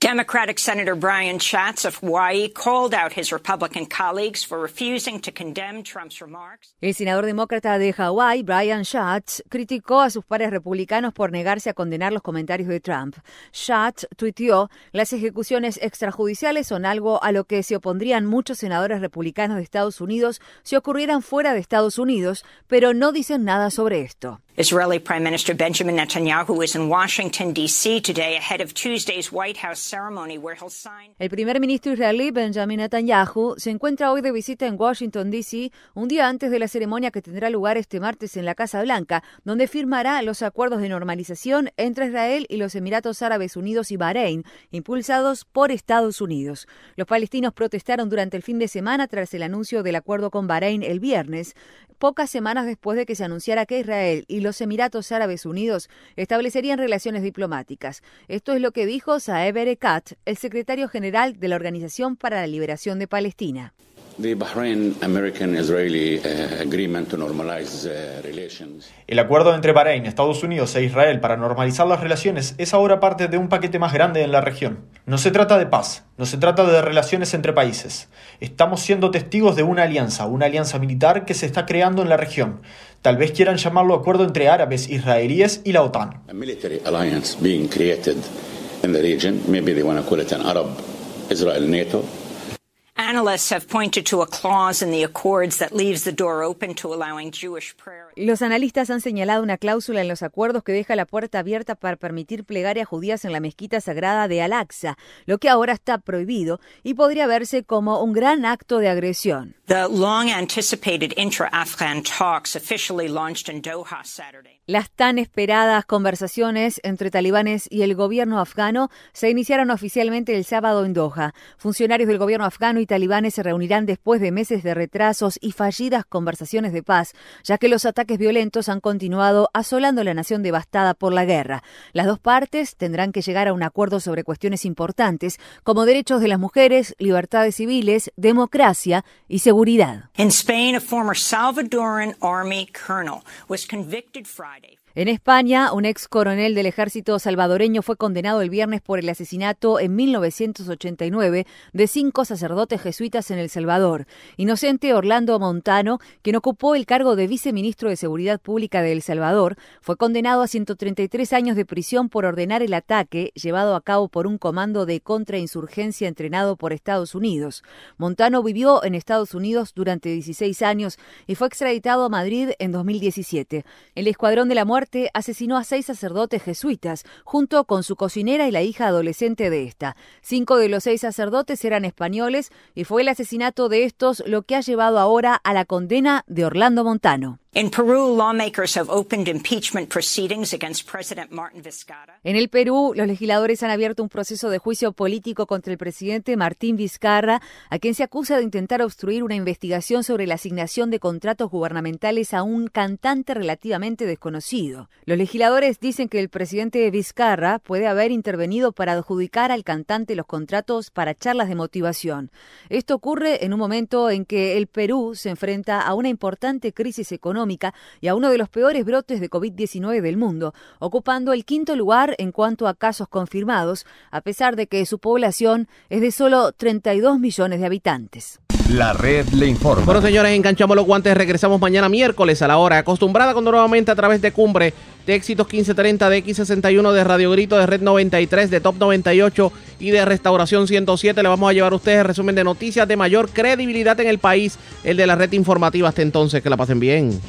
Democratic Senator Brian Schatz of Hawaii called out his Republican colleagues for refusing to condemn Trump's remarks. El senador demócrata de Hawái, Brian Schatz, criticó a sus pares republicanos por negarse a condenar los comentarios de Trump. Schatz tuiteó, las ejecuciones extrajudiciales son algo a lo que se opondrían muchos senadores republicanos de Estados Unidos si ocurrieran fuera de Estados Unidos, pero no dicen nada sobre esto. Israeli Prime Minister Benjamin Netanyahu is in Washington, D.C. today ahead of Tuesday's White House ceremony where he'll sign. El primer ministro israelí Benjamin Netanyahu se encuentra hoy de visita en Washington, D.C., un día antes de la ceremonia que tendrá lugar este martes en la Casa Blanca, donde firmará los acuerdos de normalización entre Israel y los Emiratos Árabes Unidos y Bahrein, impulsados por Estados Unidos. Los palestinos protestaron durante el fin de semana tras el anuncio del acuerdo con Bahrein el viernes, pocas semanas después de que se anunciara que Israel y los Emiratos Árabes Unidos establecerían relaciones diplomáticas. Esto es lo que dijo Saeb Erekat, el secretario general de la Organización para la Liberación de Palestina. El acuerdo entre Bahrein, Estados Unidos e Israel para normalizar las relaciones es ahora parte de un paquete más grande en la región. No se trata de paz, no se trata de relaciones entre países. Estamos siendo testigos de una alianza, una alianza militar que se está creando en la región. Tal vez quieran llamarlo acuerdo entre árabes, israelíes y la OTAN. NATO. Analysts have pointed to a clause in the accords that leaves the door open to allowing Jewish prayer. Los analistas han señalado una cláusula en los acuerdos que deja la puerta abierta para permitir plegarias judías en la mezquita sagrada de Al-Aqsa, lo que ahora está prohibido y podría verse como un gran acto de agresión. Las tan esperadas conversaciones entre talibanes y el gobierno afgano se iniciaron oficialmente el sábado en Doha. Funcionarios del gobierno afgano y talibanes se reunirán después de meses de retrasos y fallidas conversaciones de paz, ya que los ataques violentos han continuado asolando la nación devastada por la guerra. Las dos partes tendrán que llegar a un acuerdo sobre cuestiones importantes como derechos de las mujeres, libertades civiles, democracia y seguridad. In Spain, a former Salvadoran army colonel was convicted Friday. En España, un ex coronel del ejército salvadoreño fue condenado el viernes por el asesinato en 1989 de cinco sacerdotes jesuitas en El Salvador. Inocente Orlando Montano, quien ocupó el cargo de viceministro de Seguridad Pública de El Salvador, fue condenado a 133 años de prisión por ordenar el ataque llevado a cabo por un comando de contrainsurgencia entrenado por Estados Unidos. Montano vivió en Estados Unidos durante 16 años y fue extraditado a Madrid en 2017. El Escuadrón de la Muerte asesinó a seis sacerdotes jesuitas, junto con su cocinera y la hija adolescente de esta. Cinco de los seis sacerdotes eran españoles y fue el asesinato de estos lo que ha llevado ahora a la condena de Orlando Montano. En el Perú, los legisladores han abierto un proceso de juicio político contra el presidente Martín Vizcarra, a quien se acusa de intentar obstruir una investigación sobre la asignación de contratos gubernamentales a un cantante relativamente desconocido. Los legisladores dicen que el presidente Vizcarra puede haber intervenido para adjudicar al cantante los contratos para charlas de motivación. Esto ocurre en un momento en que el Perú se enfrenta a una importante crisis y a uno de los peores brotes de COVID-19 del mundo, ocupando el quinto lugar en cuanto a casos confirmados, a pesar de que su población es de solo 32 millones de habitantes. La red le informa. Bueno, señores, enganchamos los guantes. Regresamos mañana miércoles a la hora acostumbrada cuando nuevamente a través de Cumbre, de Éxitos 1530, de X61, de Radio Grito, de Red 93, de Top 98 y de Restauración 107. Le vamos a llevar a ustedes el resumen de noticias de mayor credibilidad en el país, el de la red informativa. Hasta entonces, que la pasen bien.